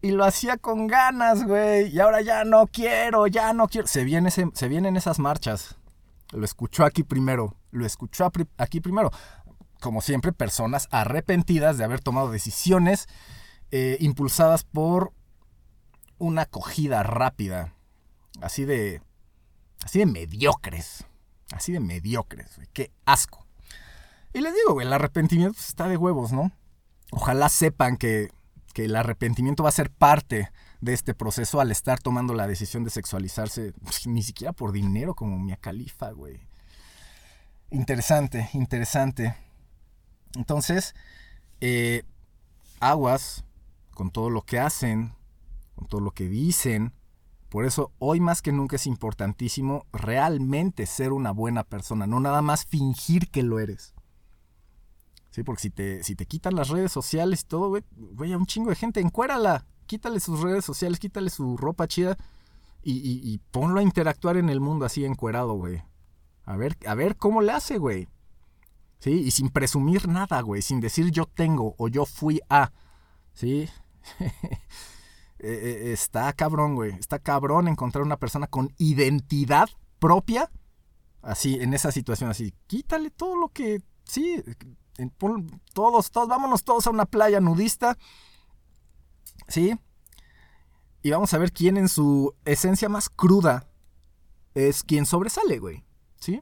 y lo hacía con ganas, güey. Y ahora ya no quiero, ya no quiero. Se, se vienen esas marchas. Lo escuchó aquí primero. Lo escuchó aquí primero. Como siempre, personas arrepentidas de haber tomado decisiones eh, impulsadas por una acogida rápida. Así de. Así de mediocres. Así de mediocres, güey. Qué asco. Y les digo, güey, el arrepentimiento está de huevos, ¿no? Ojalá sepan que, que el arrepentimiento va a ser parte de este proceso al estar tomando la decisión de sexualizarse, pues, ni siquiera por dinero como Mia Khalifa, güey. Interesante, interesante. Entonces, eh, aguas con todo lo que hacen, con todo lo que dicen. Por eso hoy más que nunca es importantísimo realmente ser una buena persona, no nada más fingir que lo eres. Sí, porque si te, si te quitan las redes sociales y todo, güey, a un chingo de gente, encuérala. Quítale sus redes sociales, quítale su ropa chida y, y, ponlo a interactuar en el mundo así encuerado, güey. A ver, a ver cómo le hace, güey. ¿Sí? Y sin presumir nada, güey. Sin decir yo tengo o yo fui a. ¿Sí? Eh, eh, está cabrón, güey. Está cabrón encontrar una persona con identidad propia. Así, en esa situación, así. Quítale todo lo que. Sí, todos, todos, vámonos todos a una playa nudista. ¿Sí? Y vamos a ver quién en su esencia más cruda es quien sobresale, güey. ¿Sí?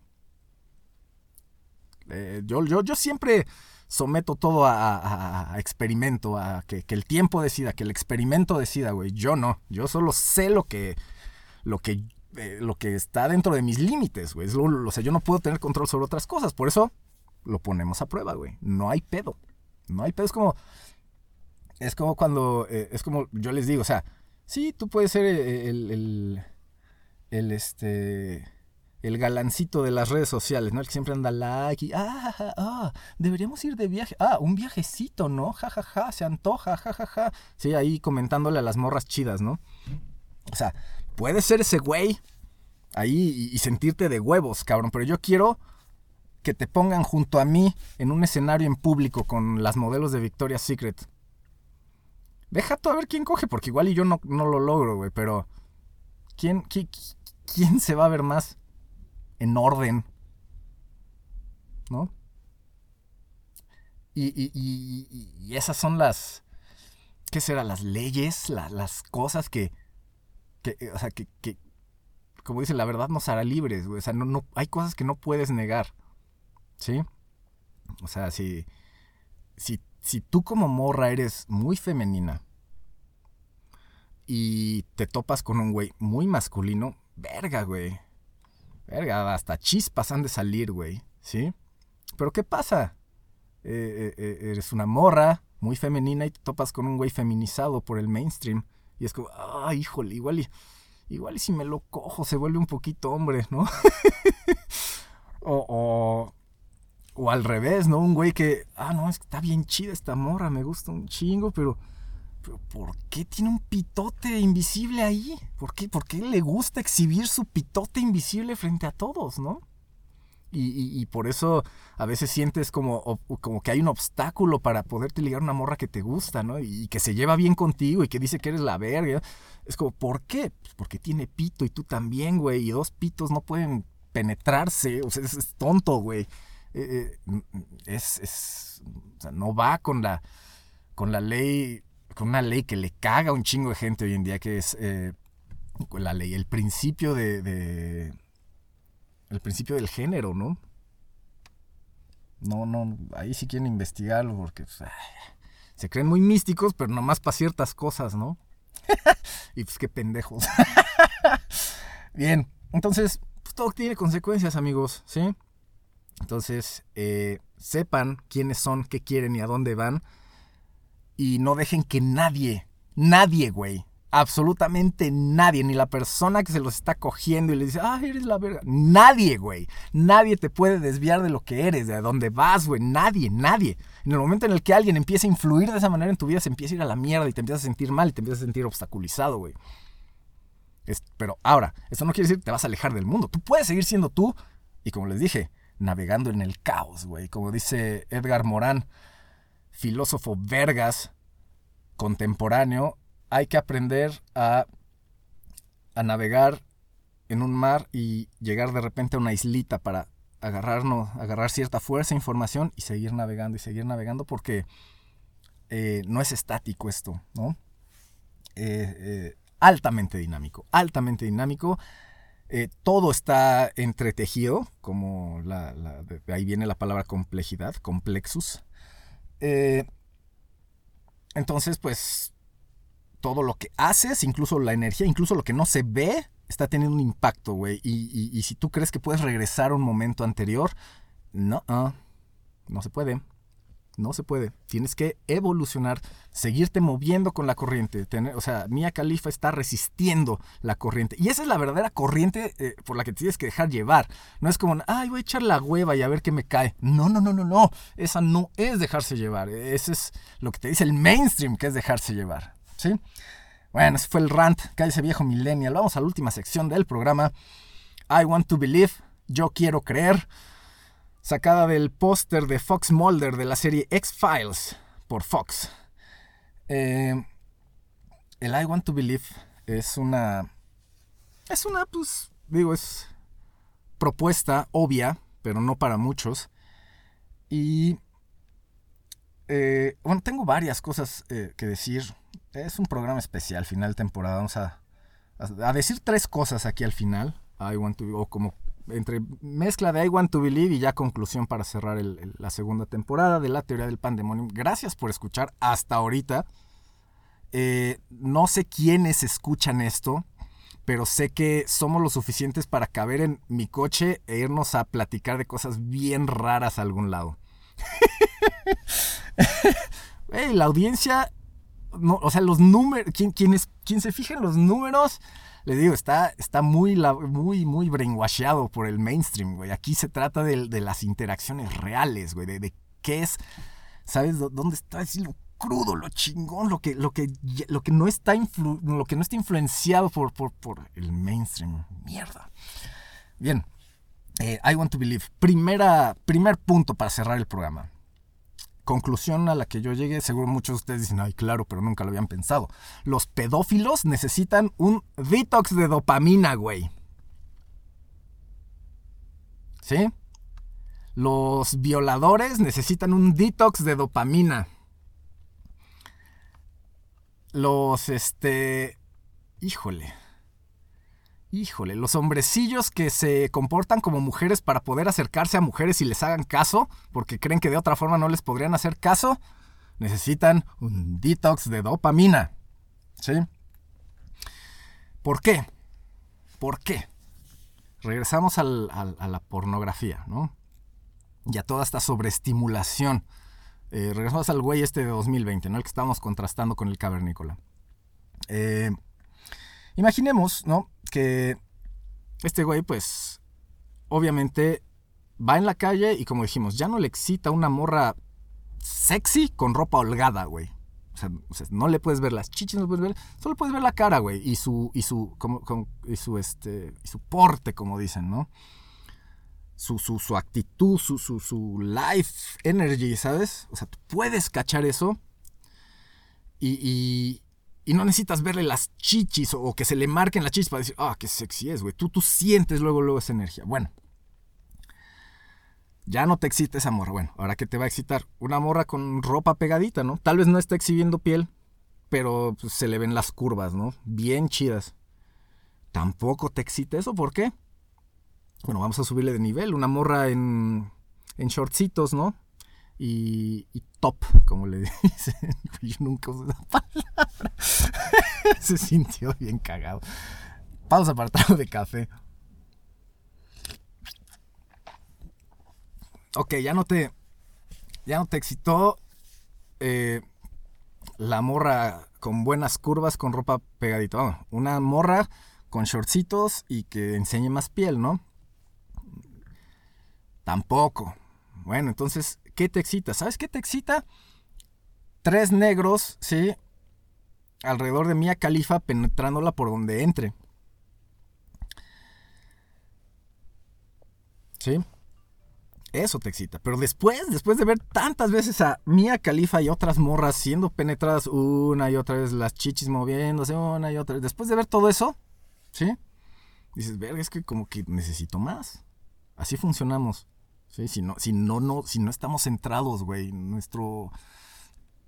Eh, yo, yo, yo siempre someto todo a, experimento, a que, el tiempo decida, que el experimento decida, güey. Yo no. Yo solo sé lo que, lo que, eh, lo que está dentro de mis límites, güey. O sea, yo no puedo tener control sobre otras cosas. Por eso lo ponemos a prueba, güey. No hay pedo. No hay pedo. Es como. Es como cuando. Eh, es como yo les digo, o sea, sí, tú puedes ser el. el, el, este. El galancito de las redes sociales, ¿no? El que siempre anda like y. Ah, ah, deberíamos ir de viaje. Ah, un viajecito, ¿no? Ja, ja, ja, se antoja, ja, ja, ja. Sí, ahí comentándole a las morras chidas, ¿no? O sea, puedes ser ese güey ahí y sentirte de huevos, cabrón, pero yo quiero que te pongan junto a mí en un escenario en público con las modelos de Victoria's Secret. Deja tú a ver quién coge, porque igual y yo no, no lo logro, güey, pero ¿quién, quién, se va a ver más en orden? ¿No? Y, esas son las, ¿qué será? Las leyes, las cosas que, que o sea, que, que, como dice, la verdad nos hará libres, güey. O sea, no, no, hay cosas que no puedes negar. ¿Sí? O sea, si, si, si tú como morra eres muy femenina y te topas con un güey muy masculino, verga, güey. Verga, hasta chispas han de salir, güey. ¿Sí? Pero ¿qué pasa? Eh, eh, eh, eres una morra muy femenina y te topas con un güey feminizado por el mainstream. Y es como, ay, híjole, igual y, igual y si me lo cojo se vuelve un poquito hombre, ¿no? o, o, o al revés, ¿no? Un güey que, ah, no, es que está bien chida esta morra, me gusta un chingo, pero, ¿por qué tiene un pitote invisible ahí? ¿Por qué, ¿Por qué le gusta exhibir su pitote invisible frente a todos, no? Y, y, por eso a veces sientes como, como que hay un obstáculo para poderte ligar una morra que te gusta, ¿no? Y, que se lleva bien contigo y que dice que eres la verga. Es como, ¿por qué? Pues porque tiene pito y tú también, güey. Y dos pitos no pueden penetrarse. O sea, es tonto, güey. Eh, eh, es, o sea, no va con la, con la ley, con una ley que le caga a un chingo de gente hoy en día, que es eh, la ley, el principio de, el principio del género, ¿no? No, no, ahí sí quieren investigarlo porque pues, se creen muy místicos, pero nomás para ciertas cosas, ¿no? y pues qué pendejos. Bien, entonces, pues todo tiene consecuencias, amigos, ¿sí? Entonces, eh, sepan quiénes son, qué quieren y a dónde van. Y no dejen que nadie, nadie, güey, absolutamente nadie, ni la persona que se los está cogiendo y le dice, ah, eres la verga. Nadie, güey. Nadie te puede desviar de lo que eres, de dónde vas, güey. Nadie, nadie. En el momento en el que alguien empieza a influir de esa manera en tu vida, se empieza a ir a la mierda y te empiezas a sentir mal y te empiezas a sentir obstaculizado, güey. pero ahora, esto no quiere decir que te vas a alejar del mundo. Tú puedes seguir siendo tú y como les dije, navegando en el caos, güey. Como dice Edgar Morán, filósofo vergas contemporáneo, hay que aprender a, a navegar en un mar y llegar de repente a una islita para agarrarnos, agarrar cierta fuerza, información y seguir navegando y seguir navegando porque eh, no es estático esto, ¿no? Eh, eh, altamente dinámico, altamente dinámico. Todo está entretejido, como la, de ahí viene la palabra complejidad, complexus. Eh, entonces, pues, todo lo que haces, incluso la energía, incluso lo que no se ve, está teniendo un impacto, güey. Y, si tú crees que puedes regresar a un momento anterior, no, ah, no se puede. No se puede. Tienes que evolucionar, seguirte moviendo con la corriente. O sea, Mia Khalifa está resistiendo la corriente. Y esa es la verdadera corriente eh, por la que tienes que dejar llevar. No es como, ay, voy a echar la hueva y a ver qué me cae. No, no, no, no, no. Esa no es dejarse llevar. Ese es lo que te dice el mainstream, que es dejarse llevar. ¿Sí? Bueno, ese fue el rant. ese viejo millennial. Vamos a la última sección del programa. I want to believe. Yo quiero creer sacada del póster de Fox Mulder de la serie X-Files por Fox. Eh, el I Want to Believe es una. Es una, pues, digo, es propuesta obvia, pero no para muchos. Y. Eh, bueno, tengo varias cosas eh, que decir. Es un programa especial, final temporada. Vamos a, a, decir tres cosas aquí al final. I want to, o como entre mezcla de I Want to Believe y ya conclusión para cerrar la segunda temporada de la teoría del pandemonium. Gracias por escuchar hasta ahorita. Eh, no sé quiénes escuchan esto, pero sé que somos lo suficientes para caber en mi coche e irnos a platicar de cosas bien raras a algún lado. la audiencia, no, o sea, los números, quien, quien se fija en los números le digo, está, está muy, muy, muy brainwashado por el mainstream, güey. Aquí se trata de, las interacciones reales, güey, de, qué es, ¿sabes? ¿Dónde está lo crudo, lo chingón, lo que, lo que, lo que, no, está lo que no está influenciado por, por, el mainstream? Mierda. Bien, eh, I Want to Believe. Primera, primer punto para cerrar el programa conclusión a la que yo llegué, seguro muchos de ustedes dicen, ay, claro, pero nunca lo habían pensado. Los pedófilos necesitan un detox de dopamina, güey. ¿Sí? Los violadores necesitan un detox de dopamina. Los, este... Híjole. Híjole, los hombrecillos que se comportan como mujeres para poder acercarse a mujeres y les hagan caso, porque creen que de otra forma no les podrían hacer caso, necesitan un detox de dopamina. ¿Sí? ¿Por qué? ¿Por qué? Regresamos a la pornografía, ¿no? Y a toda esta sobreestimulación. Eh, regresamos al güey este de 2020, ¿no? El que estábamos contrastando con el cavernícola. Eh, imaginemos, ¿no? que este güey, pues, obviamente va en la calle y como dijimos, ya no le excita una morra sexy con ropa holgada, güey. O sea, no le puedes ver las chichis, no puedes ver, solo puedes ver la cara, güey, y su, y su, como, y su, este, y su porte, como dicen, ¿no? Su, su, su actitud, su, su, su life energy, ¿sabes? O sea, tú puedes cachar eso y no necesitas verle las chichis o, que se le marquen las chichis para decir, ah, qué sexy es, güey. Tú, tú sientes luego, luego esa energía. Bueno, ya no te excita esa morra. Bueno, ahora que te va a excitar una morra con ropa pegadita, ¿no? Tal vez no está exhibiendo piel, pero pues, se le ven las curvas, ¿no? Bien chidas. Tampoco te excita eso, ¿por qué? Bueno, vamos a subirle de nivel. Una morra en, en shortcitos, ¿no? Y, top, como le dicen. Yo nunca usé esa palabra. Se sintió bien cagado. Pausa apartado de café. Ok, ya no te. Ya no te excitó. Eh, la morra con buenas curvas, con ropa pegadita. una morra con shortcitos y que enseñe más piel, ¿no? Tampoco. Bueno, entonces ¿Qué te excita? ¿Sabes qué te excita? Tres negros, ¿sí? Alrededor de Mía Califa penetrándola por donde entre. ¿Sí? Eso te excita. Pero después, después de ver tantas veces a Mía Califa y otras morras siendo penetradas una y otra vez, las chichis moviéndose una y otra vez, después de ver todo eso, ¿sí? Dices, verga, es que como que necesito más. Así funcionamos. Si no, si no, no, si no estamos centrados, güey, nuestro.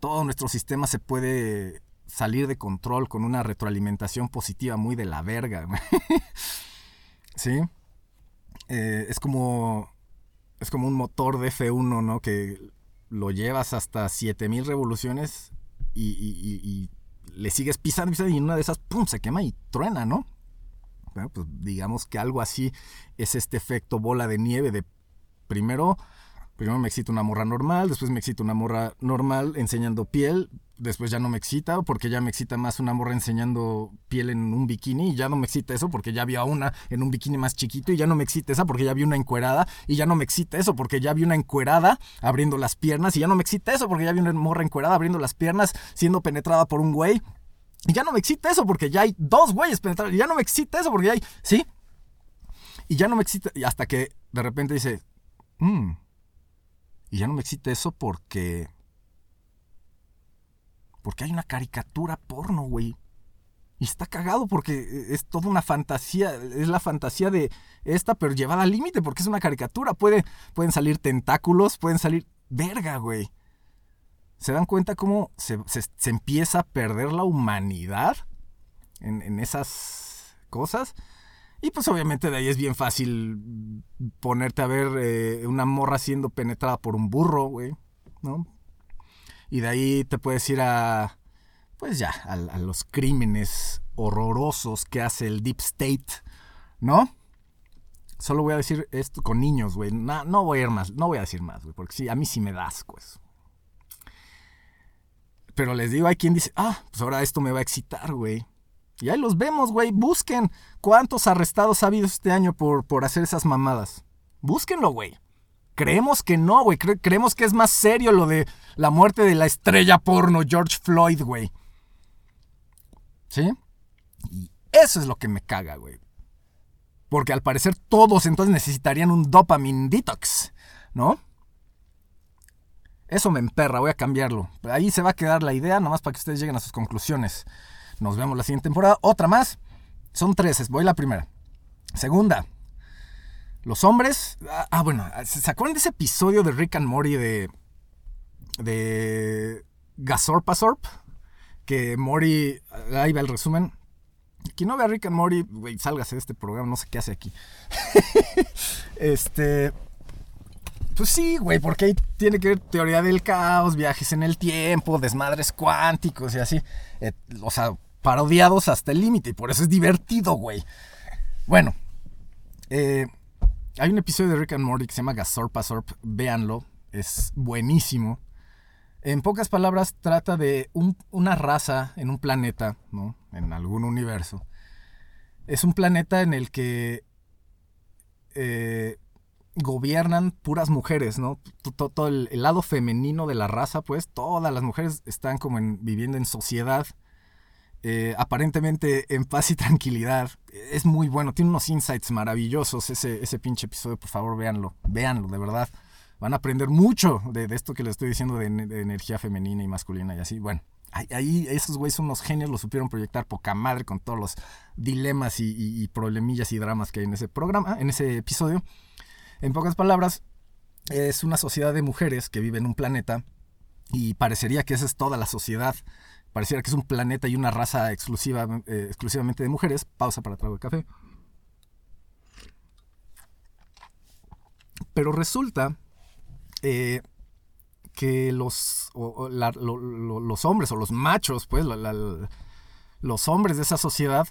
Todo nuestro sistema se puede salir de control con una retroalimentación positiva muy de la verga. ¿Sí? Eh, es como. Es como un motor de F1, ¿no? Que lo llevas hasta 7000 revoluciones y, le sigues pisando, pisando y en una de esas, ¡pum!, se quema y truena, ¿no? Bueno, pues digamos que algo así es este efecto bola de nieve de primero, primero me excita una morra normal, después me excita una morra normal enseñando piel, después ya no me excita porque ya me excita más una morra enseñando piel en un bikini y ya no me excita eso porque ya había una en un bikini más chiquito y ya no me excita esa porque ya vi una encuerada y ya no me excita eso porque ya vi una encuerada abriendo las piernas y ya no me excita eso porque ya vi una morra encuerada abriendo las piernas siendo penetrada por un güey y ya no me excita eso porque ya hay dos güeyes penetrados y ya no me excita eso porque ya hay, ¿sí? Y ya no me excita y hasta que de repente dice, mmm, y ya no me excita eso porque porque hay una caricatura porno, güey. Y está cagado porque es toda una fantasía, es la fantasía de esta, pero llevada al límite porque es una caricatura. Puede, pueden salir tentáculos, pueden salir... Verga, güey. ¿Se dan cuenta cómo se, se, empieza a perder la humanidad en, esas cosas? Y pues obviamente de ahí es bien fácil ponerte a ver eh, una morra siendo penetrada por un burro, güey, ¿no? Y de ahí te puedes ir a, pues ya, a, los crímenes horrorosos que hace el Deep State, ¿no? Solo voy a decir esto con niños, güey. No, no, voy a ir más, no voy a decir más, güey, porque sí, a mí sí me das, pues. Pero les digo, hay quien dice, ah, pues ahora esto me va a excitar, güey. Y ahí los vemos, güey. Busquen cuántos arrestados ha habido este año por, por hacer esas mamadas. Búsquenlo, güey. Creemos que no, güey. Cre creemos que es más serio lo de la muerte de la estrella porno George Floyd, güey. ¿Sí? Y eso es lo que me caga, güey. Porque al parecer todos entonces necesitarían un dopamine detox, ¿no? Eso me emperra, voy a cambiarlo. Ahí se va a quedar la idea, nomás para que ustedes lleguen a sus conclusiones. Nos vemos la siguiente temporada. Otra más. Son tres, voy la primera. Segunda, los hombres. Ah, ah, bueno, ¿se acuerdan de ese episodio de Rick and Morty de. de. Gasorpasorp? Que Morty. Ahí va el resumen. Quien no ve a Rick and Morty, güey, sálgase de este programa, no sé qué hace aquí. este. Pues sí, güey, porque ahí tiene que ver teoría del caos, viajes en el tiempo, desmadres cuánticos y así. Eh, o sea, parodiados hasta el límite y por eso es divertido, güey. Bueno, eh, hay un episodio de Rick and Morty que se llama Gasorpasorp, véanlo, es buenísimo. En pocas palabras, trata de un, una raza en un planeta, ¿no? En algún universo. Es un planeta en el que eh, gobiernan puras mujeres, ¿no? Todo, el, lado femenino de la raza, pues, todas las mujeres están como en, viviendo en sociedad, eh, aparentemente en paz y tranquilidad. Es muy bueno, tiene unos insights maravillosos ese, ese pinche episodio, por favor, véanlo, véanlo, de verdad. Van a aprender mucho de, de esto que les estoy diciendo de, de, energía femenina y masculina y así. Bueno, ahí esos güeyes son unos genios, lo supieron proyectar poca madre con todos los dilemas y, y, y problemillas y dramas que hay en ese programa, en ese episodio. En pocas palabras, es una sociedad de mujeres que vive en un planeta y parecería que esa es toda la sociedad. Pareciera que es un planeta y una raza exclusiva, eh, exclusivamente de mujeres. Pausa para trago de café. Pero resulta eh, que los, los hombres o los machos, pues los hombres de esa sociedad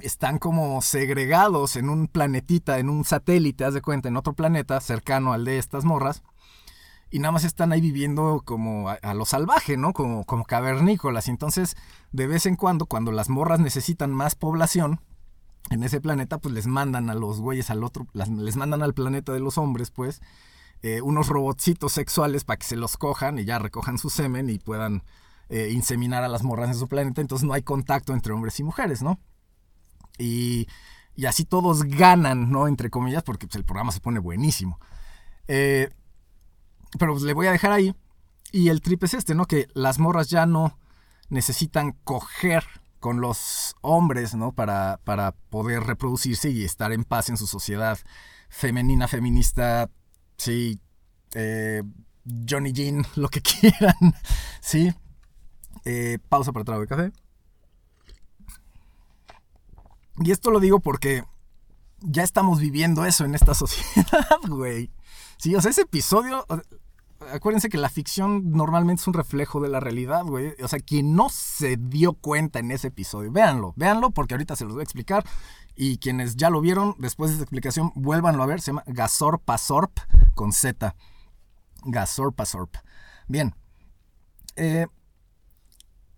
están como segregados en un planetita, en un satélite, haz de cuenta, en otro planeta cercano al de estas morras. Y nada más están ahí viviendo como a, lo salvaje, ¿no? Como, como cavernícolas. Entonces, de vez en cuando, cuando las morras necesitan más población en ese planeta, pues les mandan a los güeyes al otro, les mandan al planeta de los hombres, pues, eh, unos robotcitos sexuales para que se los cojan y ya recojan su semen y puedan eh, inseminar a las morras en su planeta. Entonces no hay contacto entre hombres y mujeres, ¿no? Y, y, así todos ganan, ¿no? Entre comillas, porque pues, el programa se pone buenísimo. Eh, pero pues le voy a dejar ahí. Y el trip es este, ¿no? Que las morras ya no necesitan coger con los hombres, ¿no? Para, para poder reproducirse y estar en paz en su sociedad femenina, feminista, sí, eh, Johnny Jean, lo que quieran, sí. Eh, pausa para trago de café. Y esto lo digo porque ya estamos viviendo eso en esta sociedad, güey. Sí, o sea, ese episodio, acuérdense que la ficción normalmente es un reflejo de la realidad, güey. O sea, quien no se dio cuenta en ese episodio, véanlo, véanlo porque ahorita se los voy a explicar. Y quienes ya lo vieron, después de esta explicación, vuélvanlo a ver. Se llama Gazorpasorp con Z. Gazorpasorp. Bien. Eh,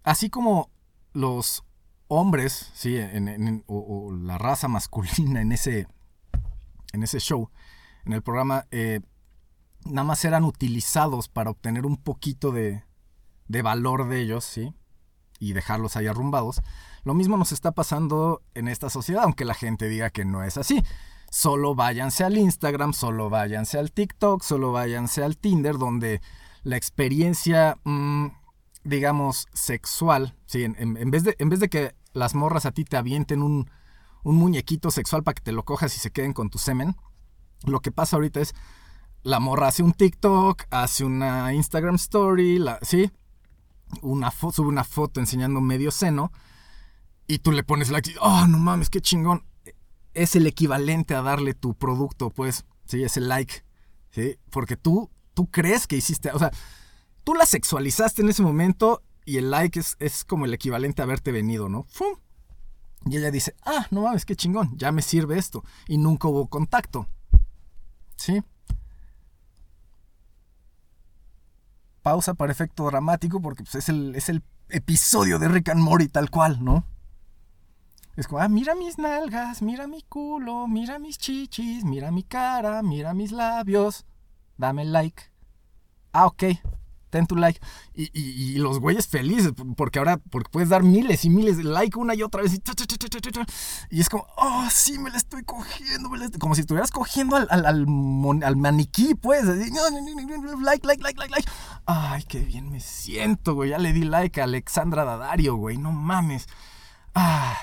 así como los hombres, sí, o, la raza masculina en ese, en ese show, en el programa, eh, nada más eran utilizados para obtener un poquito de, de valor de ellos, ¿sí? Y dejarlos ahí arrumbados. Lo mismo nos está pasando en esta sociedad, aunque la gente diga que no es así. Solo váyanse al Instagram, solo váyanse al TikTok, solo váyanse al Tinder, donde la experiencia, mm, digamos, sexual, ¿sí? En, vez de, en vez de que las morras a ti te avienten un, un muñequito sexual para que te lo cojas y se queden con tu semen, lo que pasa ahorita es la morra hace un TikTok, hace una Instagram Story, la, ¿sí? Una sube una foto enseñando medio seno y tú le pones like, oh, no mames, qué chingón. Es el equivalente a darle tu producto, pues, sí, ese like, ¿sí? Porque tú, tú crees que hiciste, o sea, tú la sexualizaste en ese momento y el like es, es como el equivalente a haberte venido, ¿no? ¡Fum! Y ella dice, ah, no mames, qué chingón, ya me sirve esto. Y nunca hubo contacto. ¿Sí? pausa para efecto dramático porque pues, es, el, es el episodio de Rick and Morty tal cual, ¿no? Es como, ah, mira mis nalgas, mira mi culo, mira mis chichis, mira mi cara, mira mis labios, dame like. Ah, ok, ten tu like. Y, los güeyes felices, porque ahora puedes dar miles y miles de like una y otra vez. Y, es como, oh, sí, me la estoy cogiendo. Como si estuvieras cogiendo al, maniquí, pues. Like, like, like, like, like. Ay, qué bien me siento, güey. Ya le di like a Alexandra Dadario, güey. No mames. Ah.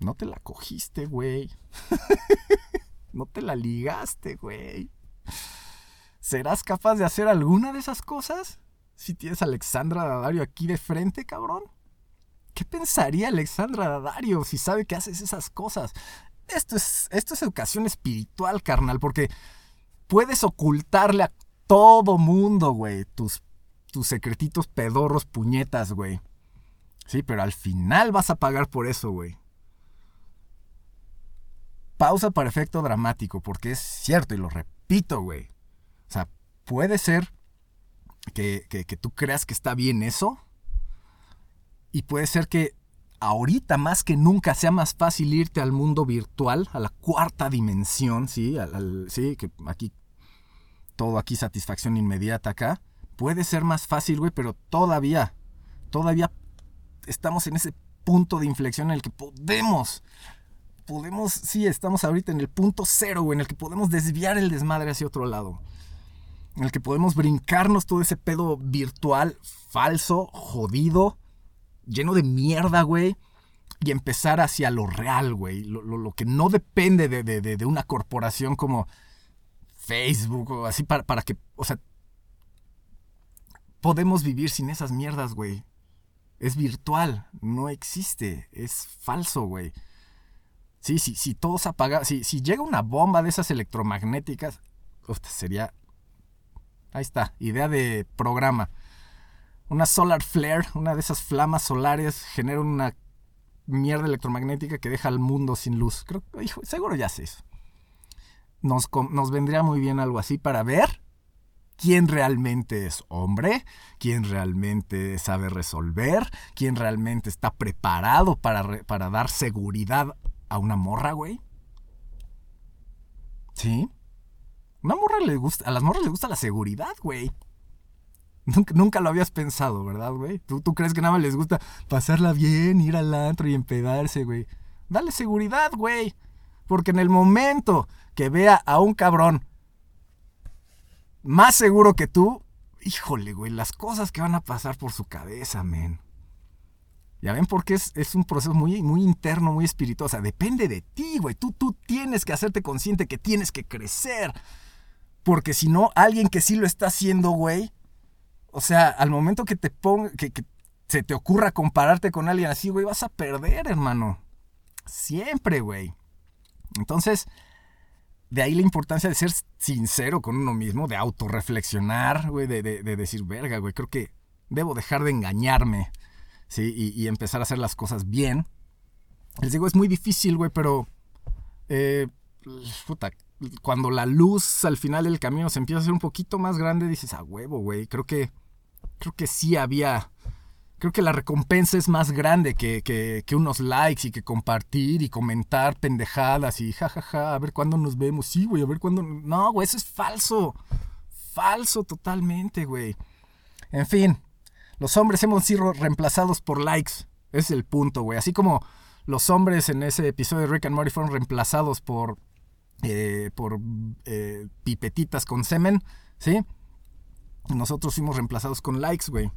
No te la cogiste, güey. no te la ligaste, güey. ¿Serás capaz de hacer alguna de esas cosas? Si tienes a Alexandra Dadario aquí de frente, cabrón. ¿Qué pensaría Alexandra Dadario si sabe que haces esas cosas? Esto es, esto es educación espiritual, carnal, porque puedes ocultarle a todo mundo, güey, tus, tus secretitos pedorros puñetas, güey. Sí, pero al final vas a pagar por eso, güey. Pausa para efecto dramático, porque es cierto y lo repito, güey. Puede ser que, tú creas que está bien eso. Y puede ser que ahorita más que nunca sea más fácil irte al mundo virtual, a la cuarta dimensión, ¿sí? sí, que aquí todo aquí satisfacción inmediata acá. Puede ser más fácil, güey, pero todavía, todavía estamos en ese punto de inflexión en el que podemos, podemos, sí, estamos ahorita en el punto cero, güey, en el que podemos desviar el desmadre hacia otro lado en el que podemos brincarnos todo ese pedo virtual, falso, jodido, lleno de mierda, güey, y empezar hacia lo real, güey, lo, que no depende de, una corporación como Facebook o así para, para que, o sea, podemos vivir sin esas mierdas, güey. Es virtual, no existe, es falso, güey. Sí, sí, si todo se apaga, si, si llega una bomba de esas electromagnéticas, sería Ahí está, idea de programa. Una solar flare, una de esas flamas solares, genera una mierda electromagnética que deja al mundo sin luz. Creo, seguro ya sé eso. Nos, nos vendría muy bien algo así para ver quién realmente es hombre, quién realmente sabe resolver, quién realmente está preparado para, para dar seguridad a una morra, güey. ¿Sí? Una morra le gusta, a las morras les gusta la seguridad, güey. Nunca, lo habías pensado, ¿verdad, güey? ¿Tú, ¿Tú, crees que nada les gusta pasarla bien, ir al antro y empedarse, güey. Dale seguridad, güey. Porque en el momento que vea a un cabrón más seguro que tú, híjole, güey, las cosas que van a pasar por su cabeza, men. Ya ven porque es, es, un proceso muy, muy interno, muy espiritual. O sea, depende de ti, güey. Tú, tú tienes que hacerte consciente que tienes que crecer. Porque si no, alguien que sí lo está haciendo, güey. O sea, al momento que te ponga, que, se te ocurra compararte con alguien así, güey, vas a perder, hermano. Siempre, güey. Entonces, de ahí la importancia de ser sincero con uno mismo, de autorreflexionar, güey, de, de, de decir, verga, güey, creo que debo dejar de engañarme, ¿sí? Y, y empezar a hacer las cosas bien. Les digo, es muy difícil, güey, pero... eh, puta, cuando la luz al final del camino se empieza a hacer un poquito más grande, dices, a huevo, güey, creo que... Creo que sí había... Creo que la recompensa es más grande que, que, que unos likes y que compartir y comentar pendejadas y jajaja, a ver cuándo nos vemos. Sí, güey, a ver cuándo... No, güey, eso es falso. Falso totalmente, güey. En fin, los hombres hemos sido reemplazados por likes. Ese es el punto, güey. Así como los hombres en ese episodio de Rick and Morty fueron reemplazados por, eh, por eh, pipetitas con semen, ¿sí? Nosotros fuimos reemplazados con likes, güey.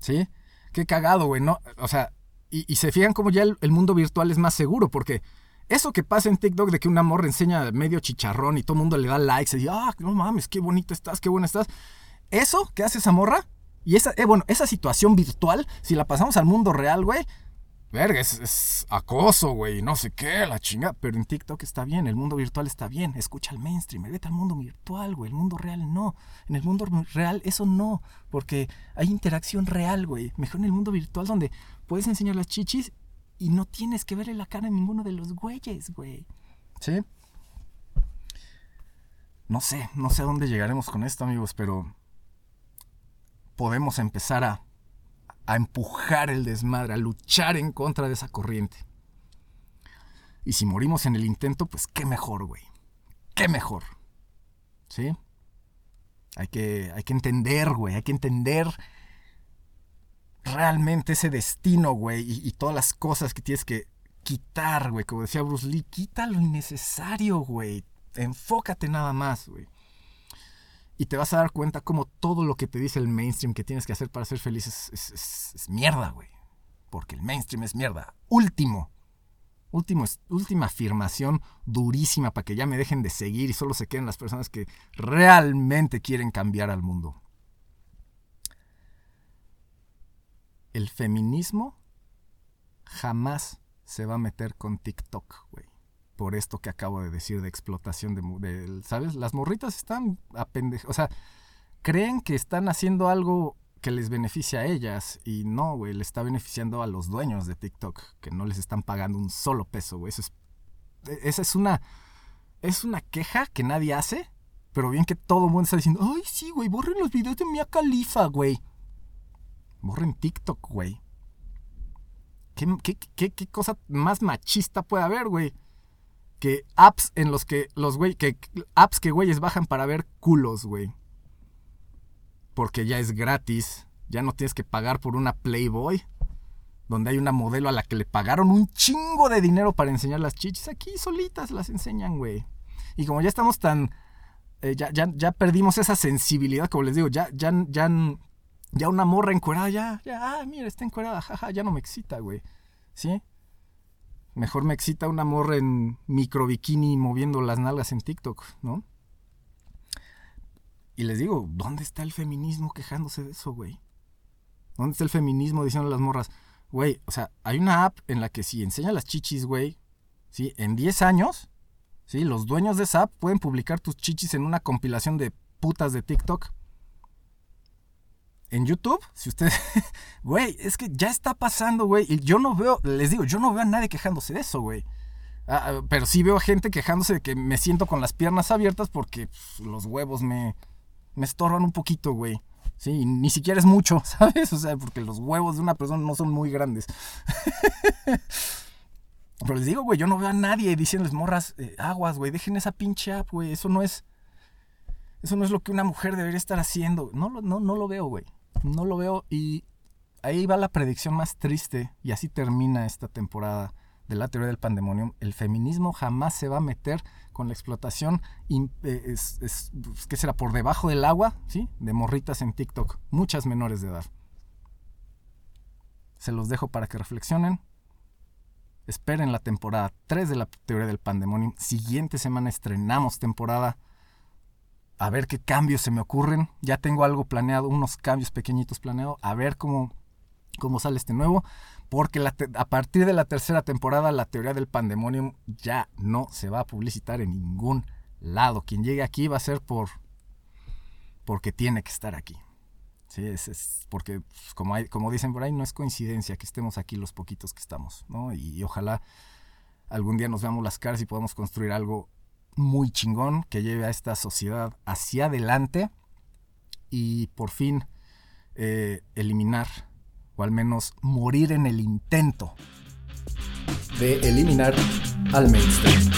¿Sí? Qué cagado, güey. No, o sea, y, se fijan como ya el, mundo virtual es más seguro, porque eso que pasa en TikTok de que una morra enseña medio chicharrón y todo el mundo le da likes y ah, no mames, qué bonito estás, qué buena estás. Eso que hace esa morra y esa, eh, bueno, esa situación virtual, si la pasamos al mundo real, güey, verga, es, acoso, güey, no sé qué, la chinga. Pero en TikTok está bien, el mundo virtual está bien. Escucha el mainstream, vete al mundo virtual, güey. El mundo real no. En el mundo real eso no, porque hay interacción real, güey. Mejor en el mundo virtual donde puedes enseñar las chichis y no tienes que verle la cara a ninguno de los güeyes, güey. ¿Sí? No sé, no sé a dónde llegaremos con esto, amigos, pero podemos empezar a a empujar el desmadre, a luchar en contra de esa corriente. Y si morimos en el intento, pues qué mejor, güey. Qué mejor. ¿Sí? Hay que, hay que entender, güey. Hay que entender realmente ese destino, güey. Y, y, todas las cosas que tienes que quitar, güey. Como decía Bruce Lee, quita lo innecesario, güey. Enfócate nada más, güey. Y te vas a dar cuenta como todo lo que te dice el mainstream que tienes que hacer para ser feliz es, es, mierda, güey. Porque el mainstream es mierda. Último. Último, última afirmación durísima para que ya me dejen de seguir y solo se queden las personas que realmente quieren cambiar al mundo. El feminismo jamás se va a meter con TikTok, güey por esto que acabo de decir de explotación de, ¿sabes? Las morritas están a pendejo, o sea, creen que están haciendo algo que les beneficia a ellas y no, güey, le está beneficiando a los dueños de TikTok que no les están pagando un solo peso, güey. Eso es esa es una es una queja que nadie hace, pero bien que todo el mundo está diciendo, "Ay, sí, güey, borren los videos de Mia Khalifa, güey." Borren TikTok, güey. ¿Qué, qué, qué, ¿Qué cosa más machista puede haber, güey? Que apps en los que los güey que apps que güeyes bajan para ver culos, güey. Porque ya es gratis, ya no tienes que pagar por una Playboy, donde hay una modelo a la que le pagaron un chingo de dinero para enseñar las chichis, aquí solitas las enseñan, güey. Y como ya estamos tan eh, ya, ya, ya perdimos esa sensibilidad, como les digo, ya ya ya ya una morra encuerada, ya, ya, ah, mira, está encuerada, jaja, ya no me excita, güey. ¿Sí? Mejor me excita una morra en micro bikini moviendo las nalgas en TikTok, ¿no? Y les digo, ¿dónde está el feminismo quejándose de eso, güey? ¿Dónde está el feminismo diciendo a las morras, güey, o sea, hay una app en la que si enseña las chichis, güey, ¿sí? En 10 años, ¿sí? Los dueños de esa app pueden publicar tus chichis en una compilación de putas de TikTok en YouTube, si ustedes, güey, es que ya está pasando, güey, y yo no veo, les digo, yo no veo a nadie quejándose de eso, güey. Ah, pero sí veo a gente quejándose de que me siento con las piernas abiertas porque pues, los huevos me, me estorban un poquito, güey. Sí, ni siquiera es mucho, ¿sabes? O sea, porque los huevos de una persona no son muy grandes. pero les digo, güey, yo no veo a nadie diciéndoles morras, eh, aguas, güey, dejen esa pinche app, güey, eso no es... Eso no es lo que una mujer debería estar haciendo. No, no, no lo veo, güey no lo veo y ahí va la predicción más triste y así termina esta temporada de la teoría del pandemonium. El feminismo jamás se va a meter con la explotación, eh, es, es, ¿qué será? Por debajo del agua, ¿sí? De morritas en TikTok, muchas menores de edad. Se los dejo para que reflexionen. Esperen la temporada 3 de la teoría del pandemonium. Siguiente semana estrenamos temporada a ver qué cambios se me ocurren. Ya tengo algo planeado, unos cambios pequeñitos planeados, a ver cómo, cómo sale este nuevo. Porque a partir de la tercera temporada, la teoría del pandemonium ya no se va a publicitar en ningún lado. Quien llegue aquí va a ser por porque tiene que estar aquí. Sí, es, porque pues, como, hay, como dicen por ahí, no es coincidencia que estemos aquí los poquitos que estamos, ¿no? Y, ojalá algún día nos veamos las caras y podamos construir algo muy chingón que lleve a esta sociedad hacia adelante y por fin eh, eliminar o al menos morir en el intento de eliminar al mainstream.